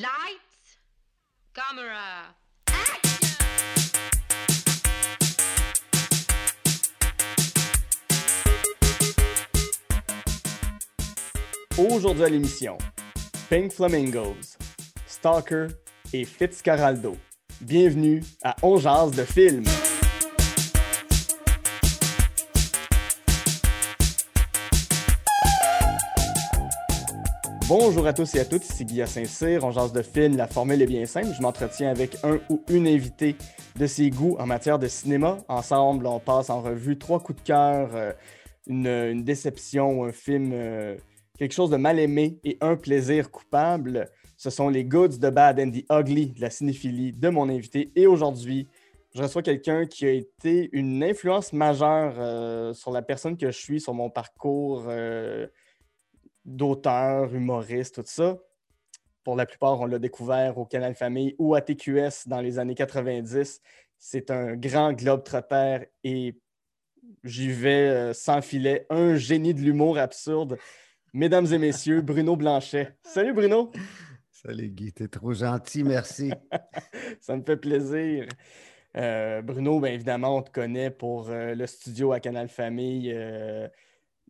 Lights, camera, Aujourd'hui à l'émission, Pink Flamingos, Stalker et Fitzcarraldo. Bienvenue à On de film. Bonjour à tous et à toutes, ici Guy Saint-Cyr, on jase de film, la formule est bien simple, je m'entretiens avec un ou une invitée de ses goûts en matière de cinéma. Ensemble, on passe en revue trois coups de cœur, euh, une, déception, un film, euh, quelque chose de mal aimé et un plaisir coupable. Ce sont les goods de bad and the ugly la cinéphilie de mon invité. Et aujourd'hui, je reçois quelqu'un qui a été une influence majeure euh, sur la personne que je suis, sur mon parcours d'auteur, humoriste, tout ça. Pour la plupart, on l'a découvert au Canal Famille ou à TQS dans les années 90. C'est un grand globe trotter et j'y vais euh, sans filet. Un génie de l'humour absurde. Mesdames et messieurs, Bruno Blanchet. Salut Bruno! Salut Guy, t'es trop gentil, merci. Ça me fait plaisir. Euh, Bruno, bien évidemment, on te connaît pour euh, le studio à Canal Famille euh,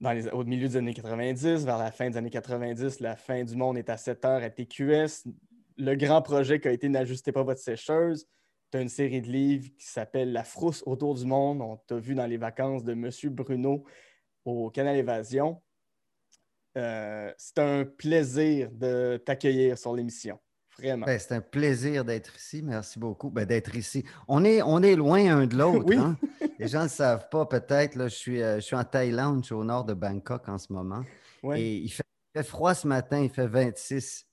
dans les- au milieu des années 90, vers la fin des années 90. La fin du monde est à 7 heures à TQS. Le grand projet qui a été N'ajustez pas votre sécheuse. Tu as une série de livres qui s'appelle La frousse autour du monde. On t'a vu dans les vacances de Monsieur Bruno au Canal Évasion. Euh, c'est un plaisir de t'accueillir sur l'émission. Vraiment. Ben, c'est un plaisir d'être ici. Merci beaucoup. Ben, d'être ici. On est, on est loin un de l'autre. Oui. hein? Les gens ne le savent pas, peut-être. là, Je suis, euh, je suis en Thaïlande, je suis au nord de Bangkok en ce moment. Ouais. Et il fait, il fait froid ce matin, il fait 26.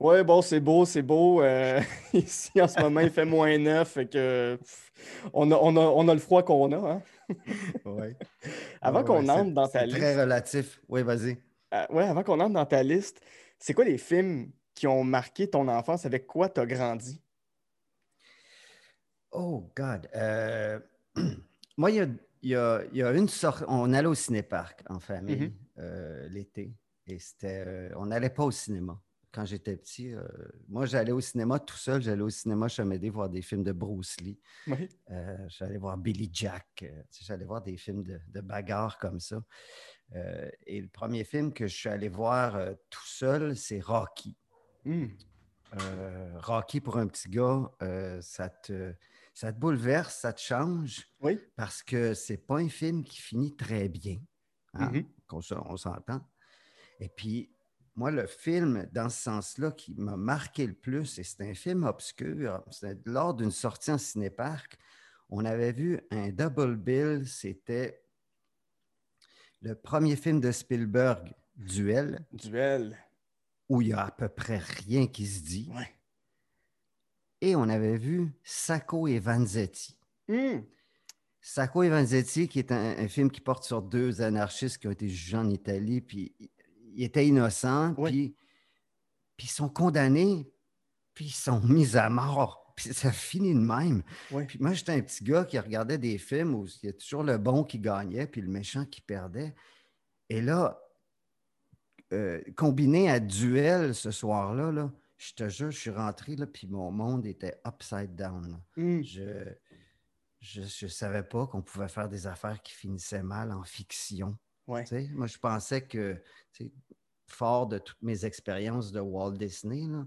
Ouais, bon, c'est beau, c'est beau. Euh, ici, en ce moment, il fait moins 9, fait que pff, on a, on a, on a le froid qu'on a. hein. Ouais. Avant Ouais, qu'on entre dans ta liste, très relatif. Oui, vas-y. euh, ouais, avant qu'on entre dans ta liste, c'est quoi les films qui ont marqué ton enfance? Avec quoi tu as grandi? Oh, God. Euh, moi, il y a, il y a- il y a une sorte. On allait au cinéparc en famille Mhm. euh, l'été. Et c'était. euh, on n'allait pas au cinéma. Quand j'étais petit, euh, moi, j'allais au cinéma tout seul. J'allais au cinéma Chamédé voir des films de Bruce Lee. Oui. J'allais voir Billy Jack. j'allais voir des films de, de bagarre comme ça. Et le premier film que je suis allé voir tout seul, c'est Rocky. Hmm. Rocky, pour un petit gars, ça, te, ça te bouleverse, ça te change, Oui. parce que c'est pas un film qui finit très bien. hein, Mhm. se- on s'entend. Et puis, moi, le film, dans ce sens-là, qui m'a marqué le plus, et c'est un film obscur, lors d'une sortie en cinéparc, on avait vu un double bill, c'était le premier film de Spielberg, Duel, Duel. où il y a à peu près rien qui se dit. Ouais. Et on avait vu Sacco et Vanzetti. Hmm. Sacco et Vanzetti, qui est un, un film qui porte sur deux anarchistes qui ont été jugés en Italie, puis ils- étaient innocents, Oui. puis, puis ils sont condamnés, puis ils sont mis à mort. Puis ça finit de même. Oui. Puis moi, j'étais un petit gars qui regardait des films où il y a toujours le bon qui gagnait, puis le méchant qui perdait. Et là, euh, combiné à duel ce soir-là, là, je te jure, je suis rentré, là, puis mon monde était upside down. Hmm. Je je ne savais pas qu'on pouvait faire des affaires qui finissaient mal en fiction. Ouais. Moi, je pensais que, fort de toutes mes expériences de Walt Disney, là,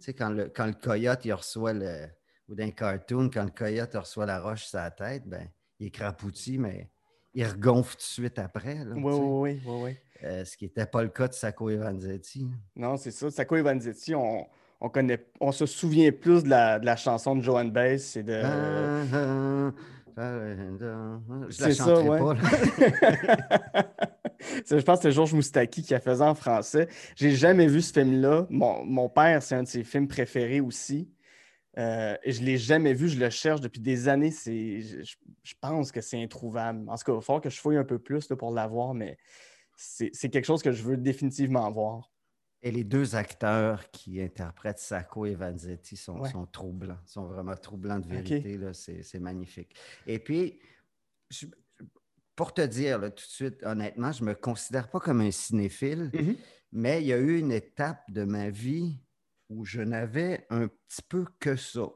sais, quand, le, quand le coyote il reçoit le. ou d'un cartoon, quand le coyote reçoit la roche sur la tête, ben, il est crapouti, mais il regonfle tout de suite après. là, Oui, oui, oui, oui, oui. Euh, ce qui n'était pas le cas de Sacco et Vanzetti. Non, c'est ça. Sacco et Vanzetti, on, on connaît, on se souvient plus de la, de la chanson de Joan Baez et de. Ah, ah, ah, Je C'est la ça, chanterai ouais. pas. je pense que c'est Georges Moustaki qui a fait ça en français. J'ai jamais vu ce film-là. Mon, mon père, c'est un de ses films préférés aussi. Euh, je ne l'ai jamais vu. Je le cherche depuis des années. Je- je pense que c'est introuvable. En tout cas, il va falloir que je fouille un peu plus là, pour l'avoir, mais c'est, quelque chose que je veux définitivement voir. Et les deux acteurs qui interprètent Sacco et Vanzetti sont, Ouais. sont troublants, sont vraiment troublants de vérité. C'est magnifique. Et puis, je- pour te dire là, tout de suite, honnêtement, je ne me considère pas comme un cinéphile, Mhm. mais il y a eu une étape de ma vie où je n'avais un petit peu que ça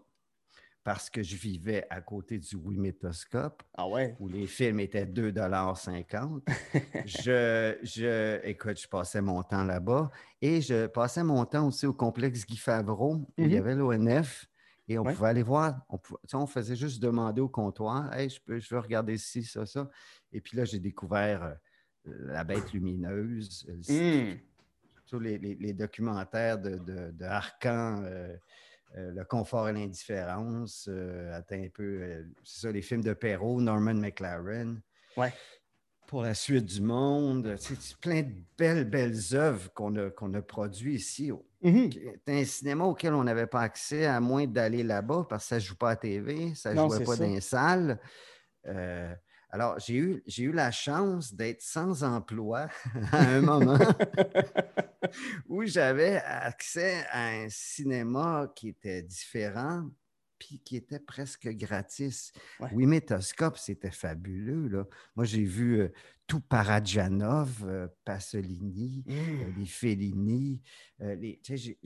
parce que je vivais à côté du Wimétoscope, Ah ouais? où les films étaient 2,50 je, je, écoute, je passais mon temps là-bas et je passais mon temps aussi au complexe Guy Favreau, où il y Mhm. avait l'ONF et on Ouais. pouvait aller voir. On, pouvait- on faisait juste demander au comptoir Hey, je, peux, je veux regarder ci, ça, ça. Et puis là, j'ai découvert euh, La Bête Lumineuse, Hmm. tous les, les- les documentaires de, de, de Arcan, euh, euh, Le confort et l'indifférence, euh, un peu, euh, c'est ça, les films de Perrault, Norman McLaren. Ouais. Pour la suite du monde, c'est plein de belles, belles œuvres qu'on a, qu'on a produites ici. C'est un cinéma auquel on n'avait pas accès à moins d'aller là-bas parce que ça ne joue pas à TV, ça ne jouait pas ça. dans les salles. Euh, alors, j'ai eu, j'ai eu la chance d'être sans emploi à un moment où j'avais accès à un cinéma qui était différent puis qui était presque gratis. Ouais. Oui, Métoscope, c'était fabuleux. Là. Moi, j'ai vu euh, tout Parajanov, euh, Pasolini, euh, Hmm. les Fellini. les- j'ai-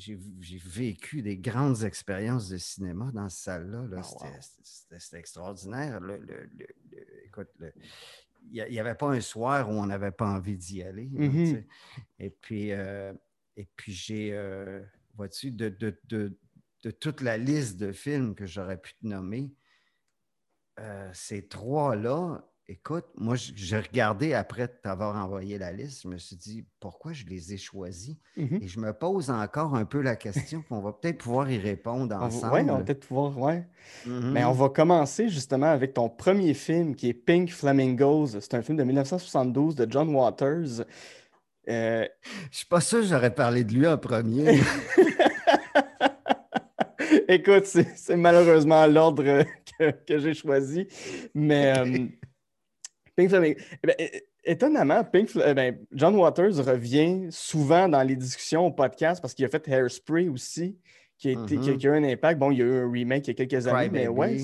vécu des grandes expériences de cinéma dans cette salle-là. là. Ah, C'était- wow. Extraordinaire. Le- le- le- le- écoute, le- il n'y avait pas un soir où on n'avait pas envie d'y aller. Mhm. sais. Et puis, euh, et puis j'ai, euh, vois-tu, de, de- de- de toute la liste de films que j'aurais pu te nommer, euh, ces trois-là, écoute, moi, j'ai regardé après t'avoir envoyé la liste, je me suis dit, pourquoi je les ai choisis? Mhm. Et je me pose encore un peu la question, puis on va peut-être pouvoir y répondre ensemble. ouais, on va peut-être pouvoir, ouais. Mhm. Mais on va commencer justement avec ton premier film qui est Pink Flamingos. C'est un film de 1972 de John Waters. Euh, Je suis pas sûr que j'aurais parlé de lui en premier. Écoute, c'est malheureusement l'ordre que, que j'ai choisi. Mais euh, Pink Flamingos. eh ben, é- étonnamment, Pink eh ben, John Waters revient souvent dans les discussions au podcast parce qu'il a fait Hairspray aussi, qui a, été, Mhm. qui a eu un impact. Bon, il y a eu un remake il y a quelques années, Cry mais Baby. ouais.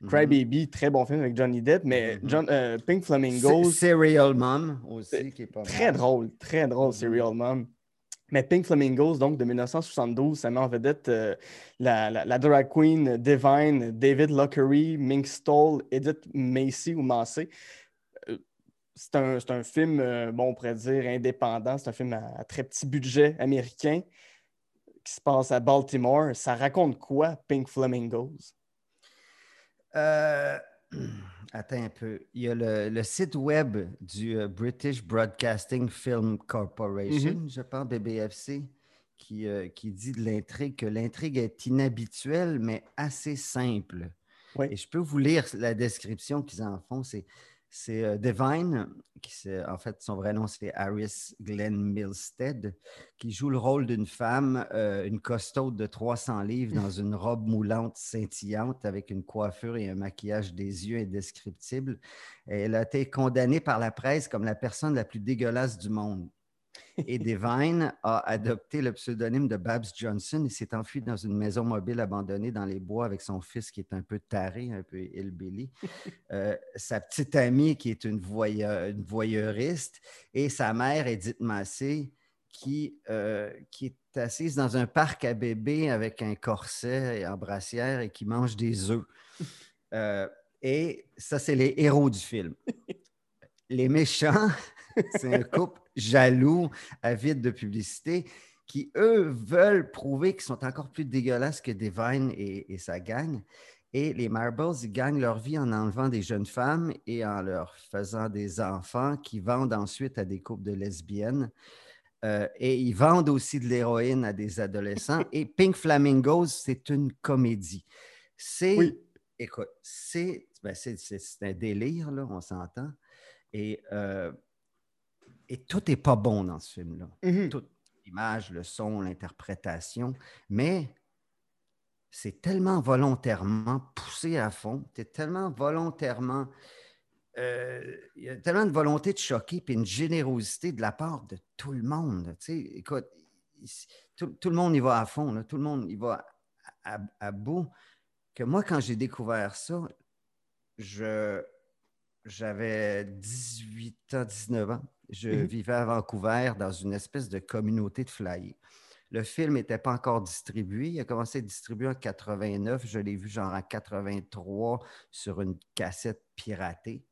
Mhm. Cry Baby, très bon film avec Johnny Depp, mais Mhm. John, euh, Pink Flamingos, Serial Mom aussi, qui est pas très mal. drôle, très drôle, Mhm. Serial Mom. Mais Pink Flamingos, donc de 1972, ça met en vedette euh, la, la- la drag queen Divine, David Lockery, Mink Stoll, Edith Macy ou Massey. C'est un, c'est un film, euh, bon, on pourrait dire indépendant. C'est un film à, à très petit budget américain qui se passe à Baltimore. Ça raconte quoi, Pink Flamingos? Euh, attends un peu. Il y a le, le site web du euh, British Broadcasting Film Corporation, Mhm. je pense, BBFC, qui, euh, qui dit de l'intrigue que l'intrigue est inhabituelle, mais assez simple. Oui. Et je peux vous lire la description qu'ils en font. C'est, c'est euh, Devine, qui en fait, son vrai nom, c'est Harris Glenn Milstead, qui joue le rôle d'une femme, euh, une costaude de 300 livres dans une robe moulante scintillante avec une coiffure et un maquillage des yeux indescriptibles. Elle a été condamnée par la presse comme la personne la plus dégueulasse du monde. Et Devine a adopté le pseudonyme de Babs Johnson et s'est enfui dans une maison mobile abandonnée dans les bois avec son fils qui est un peu taré, un peu hillbilly, euh, sa petite amie qui est une, voyeur- une voyeuriste et sa mère, Edith Massé, qui, euh, qui est assise dans un parc à bébés avec un corset et en brassière et qui mange des œufs. Euh, et ça, c'est les héros du film. Les méchants, c'est un couple jaloux, avide de publicité, qui, eux, veulent prouver qu'ils sont encore plus dégueulasses que Devine et, et sa gang. Et les Marbles, ils gagnent leur vie en enlevant des jeunes femmes et en leur faisant des enfants qui vendent ensuite à des couples de lesbiennes. Euh, et ils vendent aussi de l'héroïne à des adolescents. Et Pink Flamingos, c'est une comédie. C'est, Oui. écoute, c'est, ben, un délire, là, on s'entend. Et, euh, et tout n'est pas bon dans ce film-là. Mhm. Tout, l'image, le son, l'interprétation, mais c'est tellement volontairement poussé à fond, c'est tellement volontairement, euh, il y a tellement de volonté de choquer, puis une générosité de la part de tout le monde. Tu sais, écoute, tout, tout le monde y va à fond, là, tout le monde y va à, à- à bout. Que moi, quand j'ai découvert ça, je, j'avais 18 ans, 19 ans. Je Mhm. vivais à Vancouver dans une espèce de communauté de flyers. Le film n'était pas encore distribué. Il a commencé à être distribué en 89. Je l'ai vu genre en 83 sur une cassette piratée.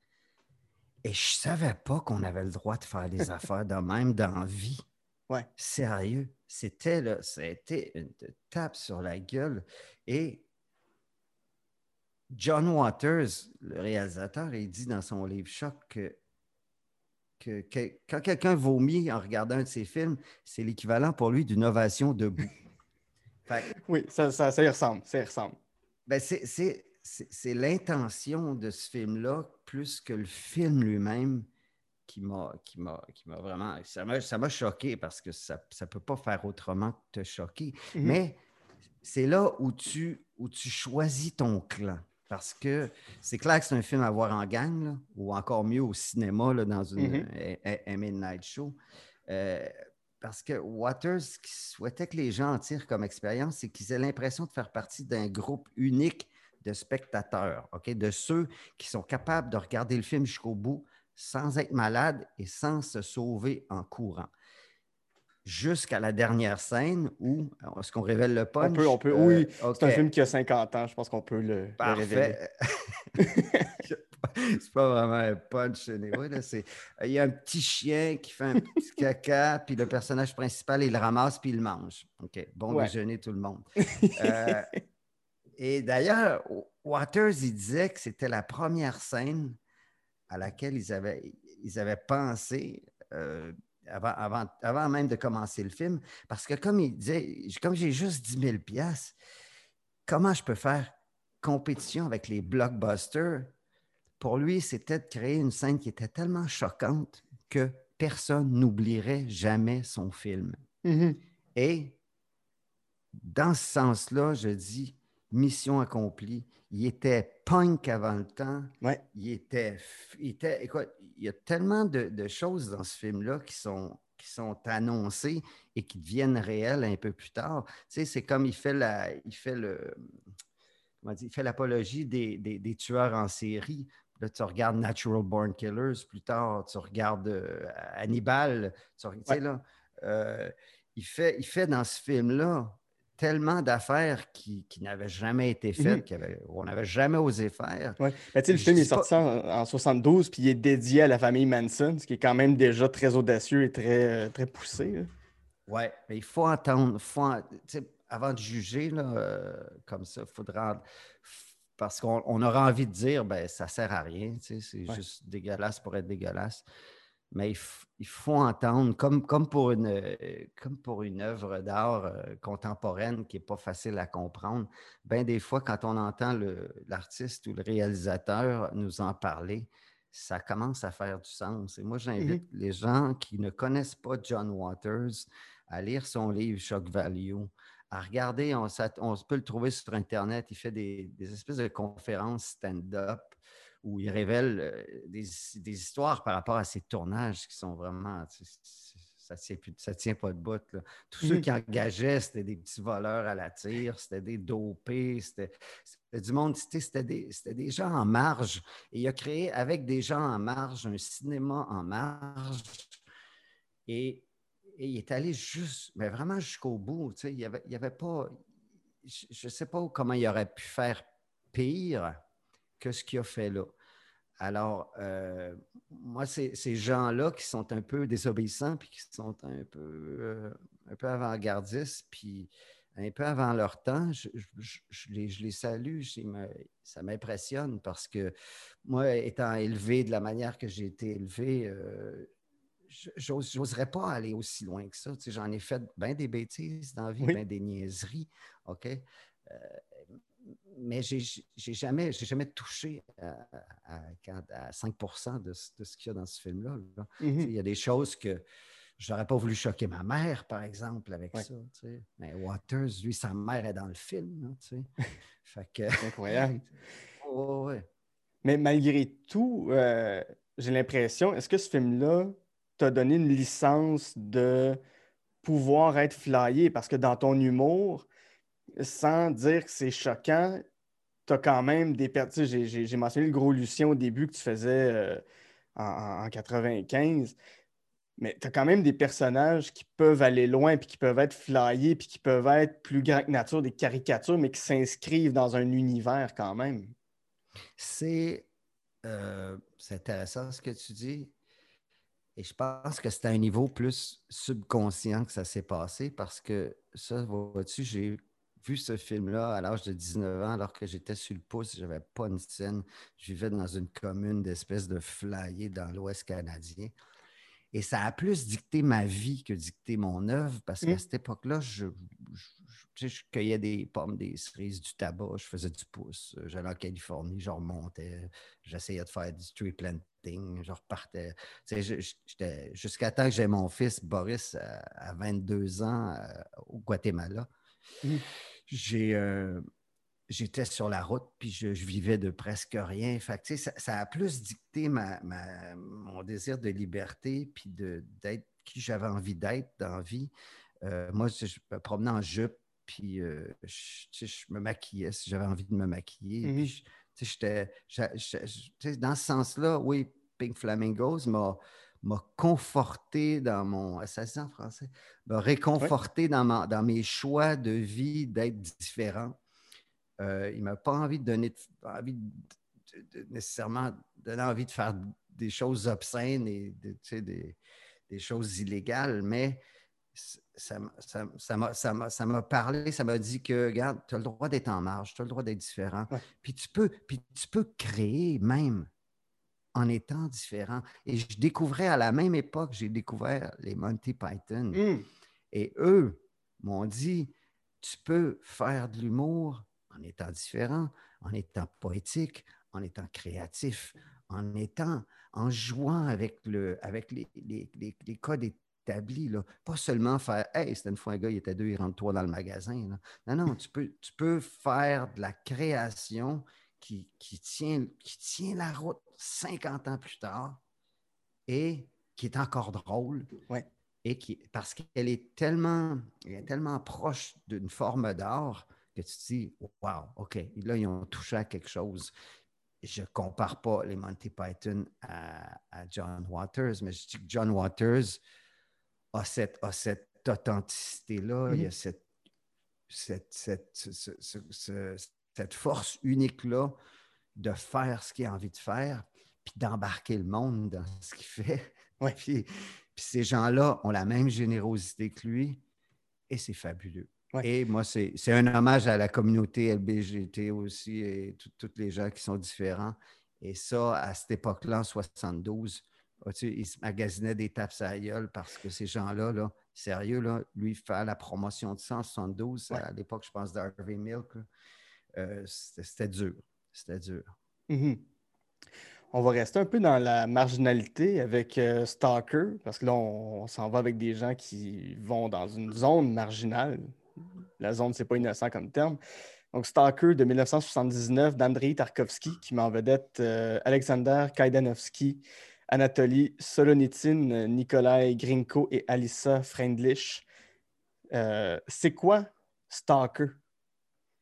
Et je savais pas qu'on avait le droit de faire des affaires de même dans la vie. Ouais. Sérieux. C'était là, ça a été une tape sur la gueule. Et John Waters, le réalisateur, il dit dans son livre Choc que, que, que- quand quelqu'un vomit en regardant un de ses films, c'est l'équivalent pour lui d'une ovation debout. Fait Oui, ça, ça, ça y ressemble. Ça y ressemble. ben, c'est- l'intention de ce film-là, plus que le film lui-même, qui m'a qui m'a- qui m'a vraiment. Ça m'a ça m'a choqué parce que ça ne peut pas faire autrement que te choquer. Mhm. Mais c'est là où tu, où tu choisis ton clan. Parce que c'est clair que c'est un film à voir en gang, là, ou encore mieux au cinéma, là, dans une, un- un- un Midnight Show. Euh, parce que Waters, ce qu'il souhaitait que les gens en tirent comme expérience, c'est qu'ils aient l'impression de faire partie d'un groupe unique de spectateurs, OK? de ceux qui sont capables de regarder le film jusqu'au bout sans être malades et sans se sauver en courant. Jusqu'à la dernière scène où, est-ce qu'on révèle le punch? On peut, on peut, Euh, oui. OK. C'est un film qui a 50 ans. Je pense qu'on peut le, le révéler. Parfait. c'est pas vraiment un punch, anyway, là, Il y a un petit chien qui fait un petit caca, puis le personnage principal, il le ramasse, puis il le mange. OK. Bon Ouais. déjeuner, tout le monde. Euh, et d'ailleurs, Waters, il disait que c'était la première scène à laquelle ils avaient, ils avaient pensé euh, avant, avant, avant même de commencer le film. Parce que comme il disait, comme j'ai juste 10 000 piastres, comment je peux faire compétition avec les blockbusters? Pour lui, c'était de créer une scène qui était tellement choquante que personne n'oublierait jamais son film. Mhm. Et dans ce sens-là, je dis mission accomplie. Il était punk avant le temps. Ouais. Il était, il était. Écoute, il y a tellement de, de choses dans ce film-là qui sont, qui sont annoncées et qui deviennent réelles un peu plus tard. Tu sais, c'est comme il fait la, il fait le, comment il fait l'apologie des, des- des tueurs en série. Là, tu regardes Natural Born Killers plus tard, tu regardes euh, Hannibal, tu, sais, là, euh, il, fait, il fait dans ce film-là tellement d'affaires qui, qui n'avaient jamais été faites, Mhm. qu'il y avait- on n'avait jamais osé faire. Ouais. Le film est pas- sorti en, en 72, puis il est dédié à la famille Manson, ce qui est quand même déjà très audacieux et très, euh, très poussé. Oui, mais il faut entendre, faut en- avant de juger là, euh, comme ça, il faudra. Parce qu'on on aura envie de dire, ben, ça ne sert à rien, c'est Ouais. juste dégueulasse pour être dégueulasse. Mais il, f- il faut entendre, comme, comme, pour une, comme pour une œuvre d'art euh, contemporaine qui n'est pas facile à comprendre, bien des fois, quand on entend l'artiste ou le réalisateur nous en parler, ça commence à faire du sens. Et moi, j'invite les gens qui ne connaissent pas John Waters à lire son livre Shock Value, à regarder, on, peut le trouver sur Internet, il fait des, des espèces de conférences stand-up où il révèle euh, des, des histoires par rapport à ses tournages qui sont vraiment, tu sais, c'est- ça ne tient, plus- ça tient pas de bout. là. Tous ceux Mhm. qui engageaient, c'était des petits voleurs à la tire, c'était des dopés, c'était du monde, c'était des, c'était des gens en marge. Et il a créé avec des gens en marge un cinéma en marge. Et, et il est allé juste, mais vraiment jusqu'au bout. Il n'y avait, il avait pas. Je ne sais pas comment il aurait pu faire pire que ce qu'il a fait là. Alors, euh, moi, ces gens-là qui sont un peu désobéissants, puis qui sont un peu, euh, un peu avant-gardistes, puis un peu avant leur temps, je, je- je les, je les salue, me- ça m'impressionne parce que moi, étant élevé de la manière que j'ai été élevé, euh, j'oserais pas aller aussi loin que ça. Tu sais, J'en ai fait bien des bêtises dans la vie, Oui. bien des niaiseries, OK? Mais j'ai jamais, jamais touché à, à- à- à 5 de, ce- de ce qu'il y a dans ce film-là. là. Mhm. Il y a des choses que je n'aurais pas voulu choquer ma mère, par exemple, avec Ouais. ça. tu sais. Mais Waters, lui, sa mère est dans le film. tu sais. fait que, C'est incroyable. Ouais. Mais malgré tout, euh, j'ai l'impression, est-ce que ce film-là t'a donné une licence de pouvoir être flyé? Parce que dans ton humour, sans dire que c'est choquant, t'as quand même des per- tu sais, J'ai mentionné le gros Lucien au début que tu faisais euh, en, en- en 95. mais tu as quand même des personnages qui peuvent aller loin, puis qui peuvent être flyés, puis qui peuvent être plus grands que nature, des caricatures, mais qui s'inscrivent dans un univers quand même. C'est euh, intéressant ce que tu dis. Et je pense que c'est à un niveau plus subconscient que ça s'est passé parce que ça, vois-tu, j'ai vu ce film-là à l'âge de 19 ans, alors que j'étais sur le pouce, je n'avais pas une scène. Je vivais dans une commune d'espèces de flyers dans l'Ouest canadien. Et ça a plus dicté ma vie que dicté mon œuvre, parce qu'à mmh. cette époque-là, je, cueillais des pommes, des cerises, du tabac, je faisais du pouce. J'allais en Californie, je remontais, j'essayais de faire du tree planting, je repartais. Jusqu'à temps que j'ai mon fils Boris à, 22 ans au Guatemala. Mmh. J'ai. Euh, j'étais sur la route, puis je, vivais de presque rien. Fait ça, a plus dicté ma, mon désir de liberté, puis d'être qui j'avais envie d'être dans la vie. Euh, moi, je, me promenais en jupe, puis euh, je, me maquillais si j'avais envie de me maquiller. Dans ce sens-là, oui, Pink Flamingos m'a m'a conforté dans mon. Ça se dit en français? M'a réconforté dans, dans mes choix de vie d'être différent. Euh, il ne m'a pas envie de donner envie de, nécessairement donner envie de faire des choses obscènes et des, des, choses illégales, mais ça m'a parlé, ça m'a dit que, regarde, tu as le droit d'être en marge, tu as le droit d'être différent. Puis, tu peux, puis tu peux créer même en étant différent. Et je découvrais à la même époque, j'ai découvert les Monty Python. Mmh. Et eux m'ont dit, tu peux faire de l'humour en étant différent, en étant poétique, en étant créatif, en étant, en jouant avec, le, avec les, les, codes établis. Là. Pas seulement faire Hey, c'était une fois un gars, il était deux, il rentre trois dans le magasin. Non, non, tu peux, tu peux faire de la création qui, qui, tient, qui tient la route 50 ans plus tard et qui est encore drôle. Ouais. Et qui, parce qu'elle est tellement, elle est tellement proche d'une forme d'art que tu te dis, wow, OK, là, ils ont touché à quelque chose. Je ne compare pas les Monty Python à, John Waters, mais je dis que John Waters a cette, cette authenticité-là, il y a mm-hmm. cette, cette, cette, force unique-là de faire ce qu'il a envie de faire, puis d'embarquer le monde dans ce qu'il fait. Ouais. puis ces gens-là ont la même générosité que lui, et c'est fabuleux. Et moi, c'est un hommage à la communauté LBGT aussi et tous les gens qui sont différents. Et ça, à cette époque-là, en 72, ils se magasinaient des tapes à gueule parce que ces gens-là, là, sérieux, là, lui, faire la promotion de 172, à l'époque, je pense, d'Harvey Milk, euh, c'était dur. C'était dur. Mm-hmm. On va rester un peu dans la marginalité avec euh, Stalker, parce que là, on s'en va avec des gens qui vont dans une zone marginale, la zone, c'est pas innocent comme terme. Donc, Stalker de 1979 d'Andrei Tarkovsky, qui met en vedette euh, Alexander Kaidanovsky, Anatoly Solonitine, Nikolai Grinko et Alissa Freindlich. Euh, c'est quoi Stalker?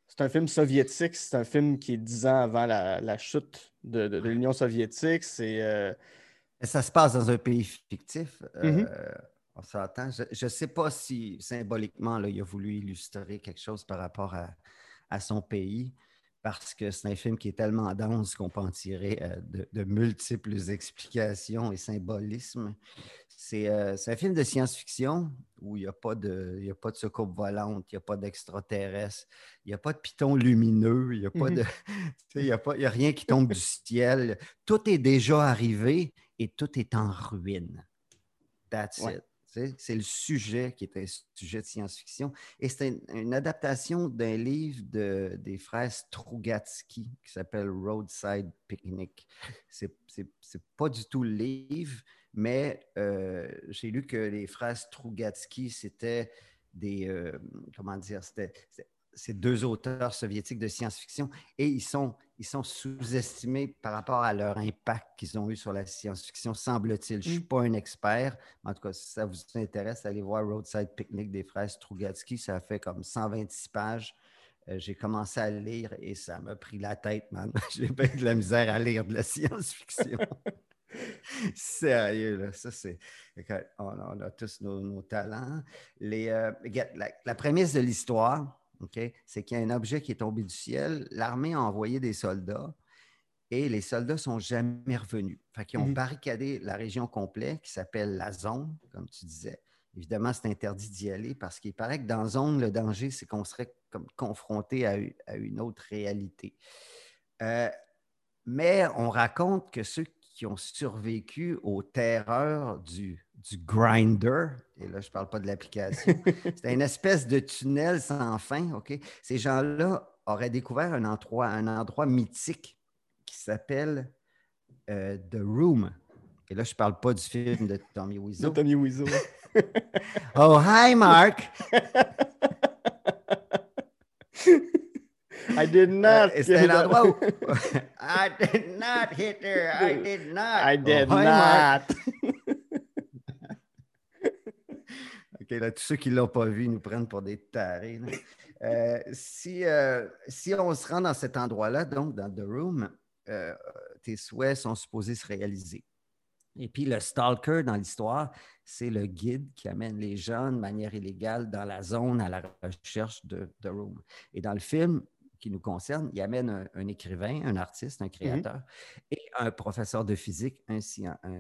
C'est un film soviétique, c'est un film qui est dix ans avant la, chute de, l'Union soviétique. C'est, euh, Ça se passe dans un pays fictif. Mm-hmm. On s'entend. Je ne sais pas si symboliquement, là, il a voulu illustrer quelque chose par rapport à, son pays, parce que c'est un film qui est tellement dense qu'on peut en tirer euh, de, multiples explications et symbolismes. Euh, c'est un film de science-fiction où il n'y a, pas de, il a pas de soucoupe volante, il n'y a pas d'extraterrestre, il n'y a pas de piton lumineux, il n'y a, pas de, il a, a rien qui tombe du ciel. Tout est déjà arrivé et tout est en ruine. That's it. C'est le sujet qui est un sujet de science-fiction. Et c'est une, adaptation d'un livre de, des frères Strugatsky qui s'appelle Roadside Picnic. C'est pas du tout le livre, mais euh, j'ai lu que les frères Strugatsky, c'était des. Euh, comment dire? C'était ces deux auteurs soviétiques de science-fiction et ils sont, ils sont sous-estimés par rapport à leur impact qu'ils ont eu sur la science-fiction, semble-t-il. Je ne suis mm. pas un expert, mais en tout cas, si ça vous intéresse, allez voir Roadside Picnic des frères Strugatsky. Ça fait comme 126 pages. Euh, j'ai commencé à lire et ça m'a pris la tête, man. J'ai pas de la misère à lire de la science-fiction. Sérieux, là, ça c'est. On, a tous nos, talents. Les, euh, la, la, prémisse de l'histoire, C'est qu'il y a un objet qui est tombé du ciel. L'armée a envoyé des soldats et les soldats ne sont jamais revenus. Fait qu'ils ont mhm. barricadé la région complète qui s'appelle la zone, comme tu disais. Évidemment, c'est interdit d'y aller parce qu'il paraît que dans la zone, le danger, c'est qu'on serait comme confronté à, une autre réalité. Euh, mais on raconte que ceux qui ont survécu aux terreurs du, du grinder, et là, je ne parle pas de l'application, c'est une espèce de tunnel sans fin, OK? Ces gens-là auraient découvert un endroit, un endroit mythique qui s'appelle euh, The Room. Et là, je ne parle pas du film de Tommy Wiseau. De Tommy Wiseau. oh, hi, Mark! I did not. Uh, c'est un endroit où. I did not, Hitler. I did not. I did oh, not. Là, tous ceux qui ne l'ont pas vu nous prennent pour des tarés. Euh, si, euh, si on se rend dans cet endroit-là, donc dans The Room, euh, tes souhaits sont supposés se réaliser. Et puis le stalker dans l'histoire, c'est le guide qui amène les gens de manière illégale dans la zone à la recherche de The Room. Et dans le film, qui nous concerne, il amène un, écrivain, un artiste, un mhm. créateur et un professeur de physique, un,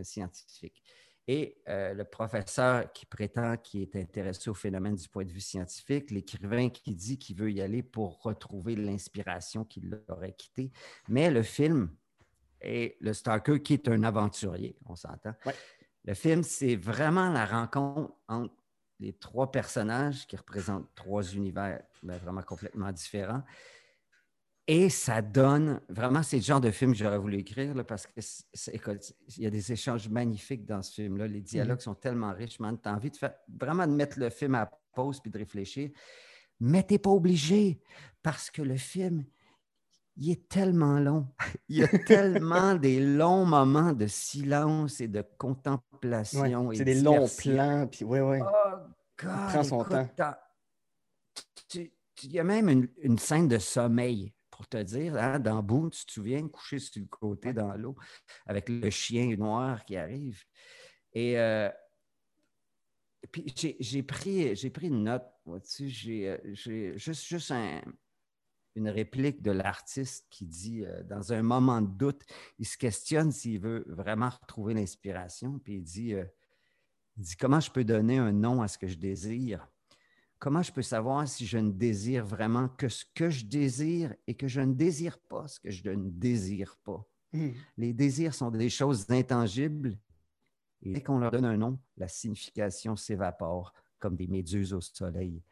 scientifique. Et euh, le professeur qui prétend qu'il est intéressé au phénomène du point de vue scientifique, l'écrivain qui dit qu'il veut y aller pour retrouver l'inspiration qui l'aurait quitté. Mais le film et le stalker qui est un aventurier, on s'entend. Le film, c'est vraiment la rencontre entre les trois personnages qui représentent trois univers ben, vraiment complètement différents. Et ça donne, vraiment, c'est le genre de film que j'aurais voulu écrire parce que il y a des échanges magnifiques dans ce film-là. Les dialogues mm-hmm. sont tellement riches, man. Tu as envie de faire, vraiment de mettre le film à pause puis de réfléchir. Mais tu n'es pas obligé parce que le film, il est tellement long. Il y a tellement des longs moments de silence et de contemplation. c'est des longs plans, puis ouais, ouais. Oh, God, il prend son temps. Il y a même une, une scène de sommeil pour te dire, hein, dans Boone, tu te souviens, couché sur le côté dans l'eau avec le chien noir qui arrive? Et, euh, puis j'ai pris, pris une note, j'ai euh, juste, juste une réplique de l'artiste qui dit, euh, dans un moment de doute, il se questionne s'il veut vraiment retrouver l'inspiration, puis il dit, il dit, comment je peux donner un nom à ce que je désire? Comment je peux savoir si je ne désire vraiment que ce que je désire et que je ne désire pas ce que je ne désire pas? Hmm. Les désirs sont des choses intangibles et dès qu'on leur donne un nom, la signification s'évapore comme des méduses au soleil.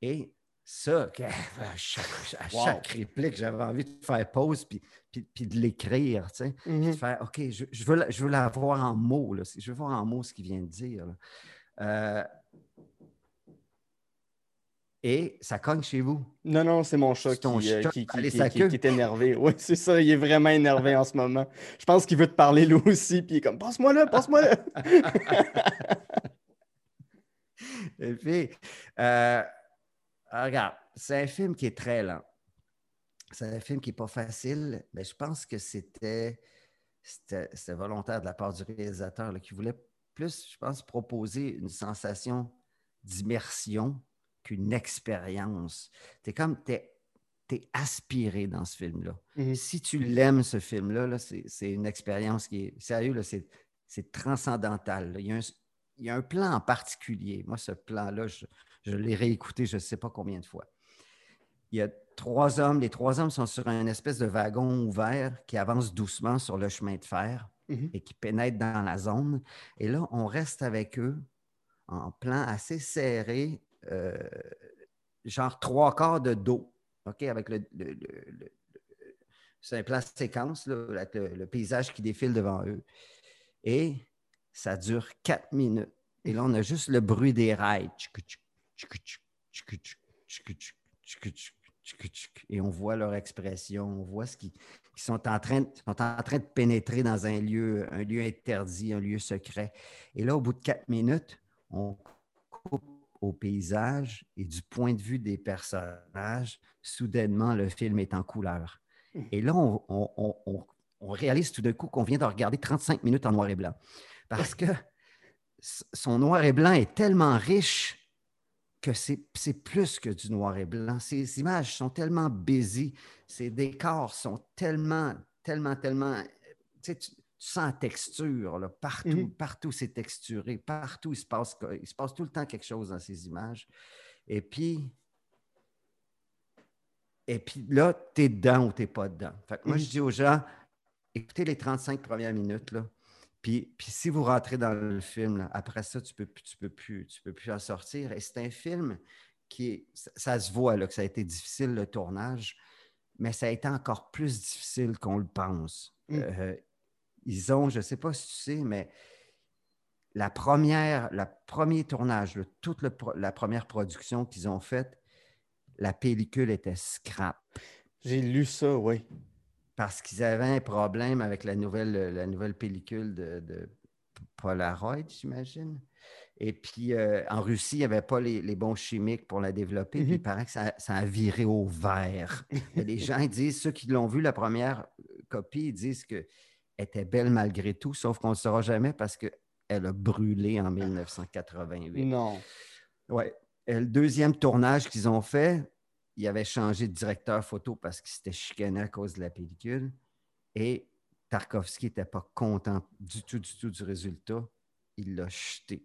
Et ça, à chaque, réplique, j'avais envie de faire pause puis, puis, de l'écrire, tu sais, hmm. faire, OK, je, je, veux, je veux la voir en mots, là, je veux voir en mots ce qu'il vient de dire. Euh, et ça cogne chez vous. Non, non, c'est mon chat, qui, euh, qui, est énervé. Oui, c'est ça, il est vraiment énervé en ce moment. Je pense qu'il veut te parler lui aussi, puis il est comme Passe-moi là, passe-moi là. Et puis, euh, regarde, c'est un film qui est très lent. C'est un film qui n'est pas facile, mais je pense que c'était volontaire de la part du réalisateur qui voulait plus, je pense, proposer une sensation d'immersion qu'une expérience. Tu es comme, tu es, aspiré dans ce film-là. Mhm. Si tu l'aimes, ce film-là, c'est une expérience qui est, sérieux, c'est transcendantal. Il, y a un, plan en particulier. Moi, ce plan-là, je, l'ai réécouté je ne sais pas combien de fois. Il y a trois hommes. Les trois hommes sont sur un espèce de wagon ouvert qui avance doucement sur le chemin de fer mhm. et qui pénètre dans la zone. Et là, on reste avec eux en plan assez serré euh, genre trois quarts de dos, OK, avec le, un plan séquence, avec le, paysage qui défile devant eux. Et ça dure quatre minutes. Et là, on a juste le bruit des rails. Et on voit leur expression, on voit ce qu'ils sont, en train, sont en train de pénétrer dans un lieu, un lieu interdit, un lieu secret. Et là, au bout de quatre minutes, on coupe au paysage et du point de vue des personnages, soudainement, le film est en couleur. Mmh. Et là, on, on réalise tout d'un coup qu'on vient de regarder 35 minutes en noir et blanc. Parce que son noir et blanc est tellement riche que c'est plus que du noir et blanc. Ces images sont tellement baisées, ces décors sont tellement, tellement, tellement. Tu, sais, tu sens la texture, là, partout, Mhm. partout c'est texturé, partout il se, passe, il se passe tout le temps quelque chose dans ces images. Et puis, et puis là, tu es dedans ou tu n'es pas dedans. Fait que moi, Mhm. je dis aux gens, écoutez les 35 premières minutes, là, puis, puis si vous rentrez dans le film, là, après ça, tu ne peux, plus- tu peux, plus, tu peux plus en sortir. Et c'est un film qui est, ça, ça se voit là, que ça a été difficile le tournage, mais ça a été encore plus difficile qu'on le pense. Mm. Euh, ils ont, je ne sais pas si tu sais, mais la première, le premier tournage, toute le la première production qu'ils ont faite, la pellicule était scrap J'ai lu ça, oui. parce qu'ils avaient un problème avec la nouvelle, la nouvelle pellicule de, de Polaroid, j'imagine. Et puis, euh, en Russie, il n'y avait pas les, les bons chimiques pour la développer. Puis, Mhm. il paraît que ça, ça a viré au vert. Les gens ils disent, ceux qui l'ont vu, la première copie, ils disent qu'elle était belle malgré tout, sauf qu'on ne le saura jamais parce qu'elle a brûlé en 1988. Non. Ouais. Et le deuxième tournage qu'ils ont fait, il avait changé de directeur photo parce qu'il s'était chicané à cause de la pellicule. Et Tarkovsky n'était pas content du tout, du tout du résultat. Il l'a jeté.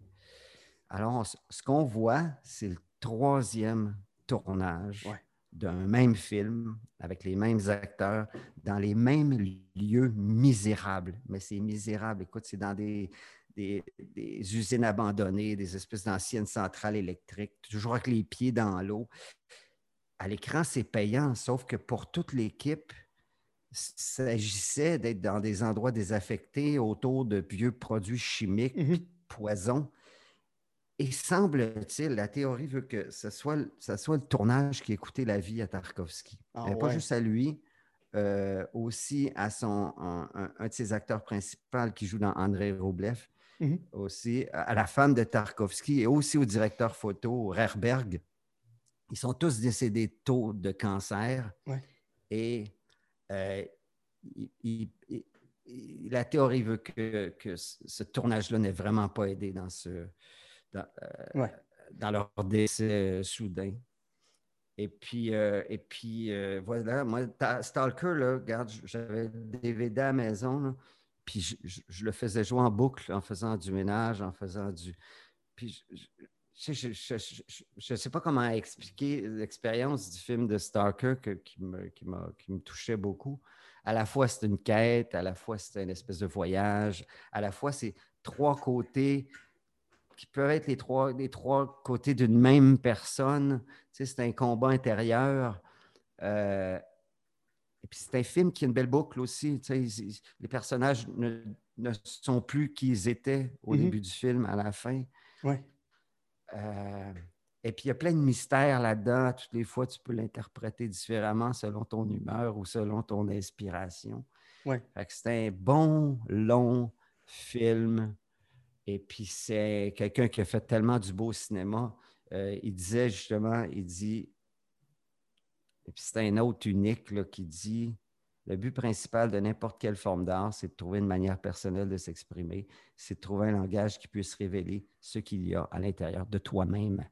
Alors, on ce qu'on voit, c'est le troisième tournage Ouais. D'un même film avec les mêmes acteurs dans les mêmes lieux misérables. Mais c'est misérable. Écoute, c'est dans des, des, des usines abandonnées, des espèces d'anciennes centrales électriques, toujours avec les pieds dans l'eau. À l'écran, c'est payant, sauf que pour toute l'équipe, il s'agissait d'être dans des endroits désaffectés autour de vieux produits chimiques, Mhm. poisons. Et semble-t-il, la théorie veut que ce soit, le- ce soit le tournage qui ait coûté la vie à Tarkovsky. Ah Pas juste à lui, euh, aussi à son, un, un- un de ses acteurs principaux qui joue dans André Roublev, Mhm. aussi à la femme de Tarkovsky et aussi au directeur photo Rerberg. Ils sont tous décédés tôt de cancer. Ouais. Et euh, il- il- il- il- la théorie veut que, ce tournage-là n'ait vraiment pas aidé dans, ce, dans, euh, Ouais. dans leur décès euh, soudain. Et puis, euh, et puis euh, voilà, moi, ta- Stalker, là, regarde, j'avais DVD à la maison, là, puis je, je- je le faisais jouer en boucle en faisant du ménage, en faisant du. Puis je ne sais pas comment expliquer l'expérience du film de Stalker que- qui, me, qui, m'a- qui me touchait beaucoup. À la fois, c'est une quête, à la fois, c'est une espèce de voyage, à la fois, c'est trois côtés qui peuvent être les trois, les trois côtés d'une même personne. Tu sais, c'est un combat intérieur. Euh, et puis, c'est un film qui a une belle boucle aussi. Tu sais, les personnages ne, ne sont plus qui ils étaient au Mhm. début du film, à la fin. Ouais. Euh, et puis, il y a plein de mystères là-dedans. Toutes les fois, tu peux l'interpréter différemment selon ton humeur ou selon ton inspiration. Ouais. C'est un bon, long film. Et puis, c'est quelqu'un qui a fait tellement du beau cinéma. Euh, il disait justement, il dit, et puis c'est un autre unique là, qui dit, le but principal de n'importe quelle forme d'art, c'est de trouver une manière personnelle de s'exprimer, c'est de trouver un langage qui puisse révéler ce qu'il y a à l'intérieur de toi-même.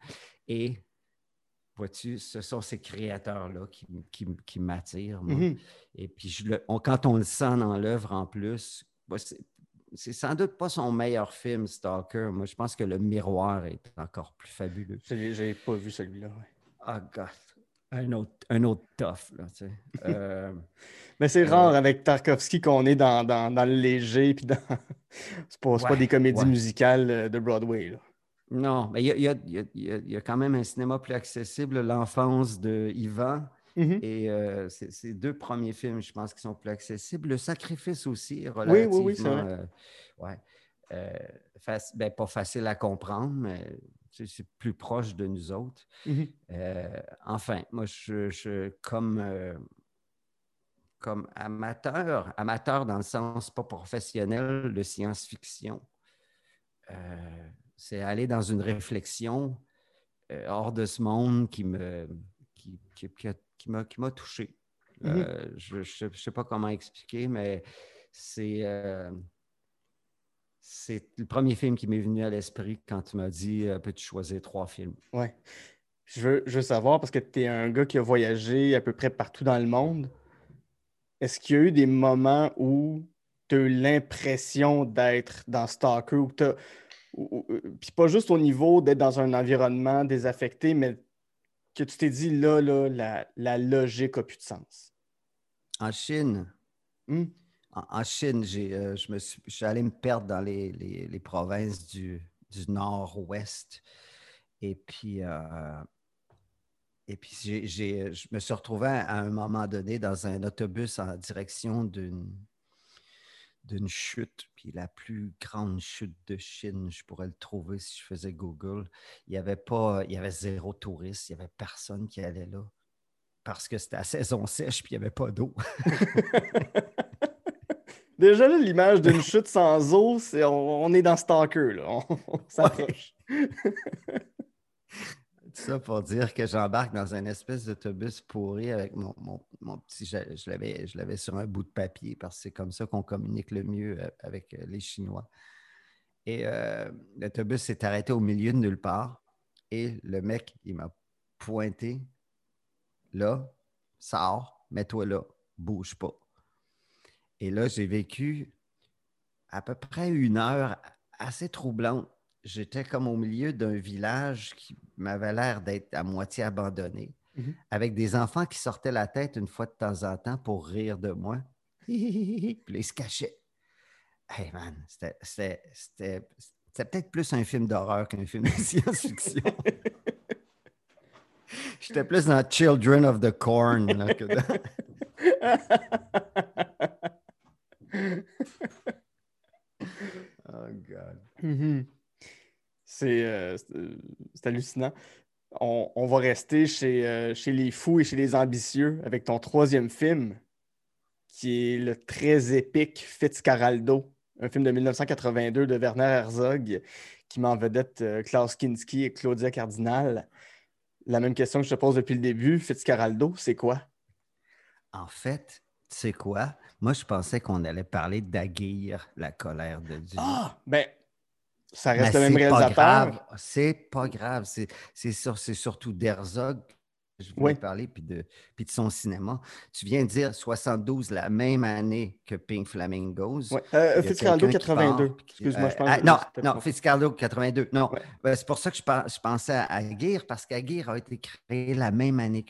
Et, vois-tu, ce sont ces créateurs-là qui, qui- qui m'attirent. moi. Mhm. Et puis, je le- on- quand on le sent dans l'œuvre en plus, c'est sans doute pas son meilleur film, Stalker. Moi, je pense que Le Miroir est encore plus fabuleux. J'ai pas vu celui-là. ouais. Ah, God. Un autre, un autre tough, là, tu sais. Euh, Mais c'est Euh, rare avec Tarkovsky qu'on est dans, dans, dans le léger, puis dans. c'est pas, pas des comédies ouais. musicales euh, de Broadway. Là. non, mais il y a, y a- y y quand même un cinéma plus accessible. L'enfance de Mhm. et euh, ces deux premiers films, je pense, qui sont plus accessibles. Le Sacrifice aussi est oui, relativement... oui, c'est vrai. euh, ouais, euh, ben, pas facile à comprendre, mais c'est plus proche de nous autres. Euh, enfin, moi, je, je- comme, comme amateur, amateur dans le sens pas professionnel de science-fiction, euh, c'est aller dans une réflexion euh, hors de ce monde qui me qui, qui- qui a- qui m'a qui m'a touché. Mhm. Euh, je ne sais pas comment expliquer, mais c'est euh, c'est le premier film qui m'est venu à l'esprit quand tu m'as dit euh, peux-tu choisir trois films? Ouais. Je veux, je veux savoir, parce que tu es un gars qui a voyagé à peu près partout dans le monde. Est-ce qu'il y a eu des moments où tu as eu l'impression d'être dans Stalker ou- Puis pas juste au niveau d'être dans un environnement désaffecté, mais que tu t'es dit là, là, la, la logique n'a plus de sens. En Chine, Hmm? en, en Chine, j'ai, euh, je, me suis, je suis allé me perdre dans les, les- les provinces du, du nord-ouest. Et puis, euh, et puis j'ai- j'ai- je me suis retrouvé à un moment donné dans un autobus en direction d'une d'une chute, puis la plus grande chute de Chine, je pourrais le trouver si je faisais Google. Il y avait pas, il y avait zéro touriste, il n'y avait personne qui allait là parce que c'était la saison sèche, puis il n'y avait pas d'eau. Déjà là, l'image d'une chute sans eau, c'est on, on est dans Stalker, là. On, on s'approche. Ça pour dire que j'embarque dans un espèce d'autobus pourri avec mon, mon- mon petit. Je, je l'avais, je l'avais sur un bout de papier parce que c'est comme ça qu'on communique le mieux euh, avec euh, les Chinois. Et euh, l'autobus s'est arrêté au milieu de nulle part. Et le mec, il m'a pointé. Là, sors, mets-toi là, bouge pas. Et là, j'ai vécu à peu près une heure assez troublante. J'étais comme au milieu d'un village qui m'avait l'air d'être à moitié abandonné, Mhm. avec des enfants qui sortaient la tête une fois de temps en temps pour rire de moi. Puis ils se cachaient. Hey man, c'était- peut-être plus un film d'horreur qu'un film de science-fiction. J'étais plus dans Children of the Corn là, que dans- Oh God. C'est euh, c'est- euh, c'est hallucinant. On, on va rester chez, euh, chez les fous et chez les ambitieux avec ton troisième film, qui est le très épique Fitzcarraldo, un film de 1982 de Werner Herzog, qui met en vedette euh, Klaus Kinski et Claudia Cardinal. La même question que je te pose depuis le début, Fitzcarraldo, c'est quoi? En fait, tu sais quoi? Moi, je pensais qu'on allait parler d'Aguirre, la colère de Dieu. Ah! Ben, ça Mais reste le même réalisateur. C'est pas grave. C'est, sur- surtout d'Herzog que je voulais Oui. parler, puis de, puis de son cinéma. Tu viens de dire 72, la même année que Pink Flamingos. Ouais. Euh, Il y a Fitzcarraldo quelqu'un qui 82. part, puis qui- Excuse-moi, je euh, pense ah, que non, non. Fitzcarraldo 82. Non, Ouais. Ben, c'est pour ça que je, je pensais à Aguirre, parce qu'Aguirre a été créé la même année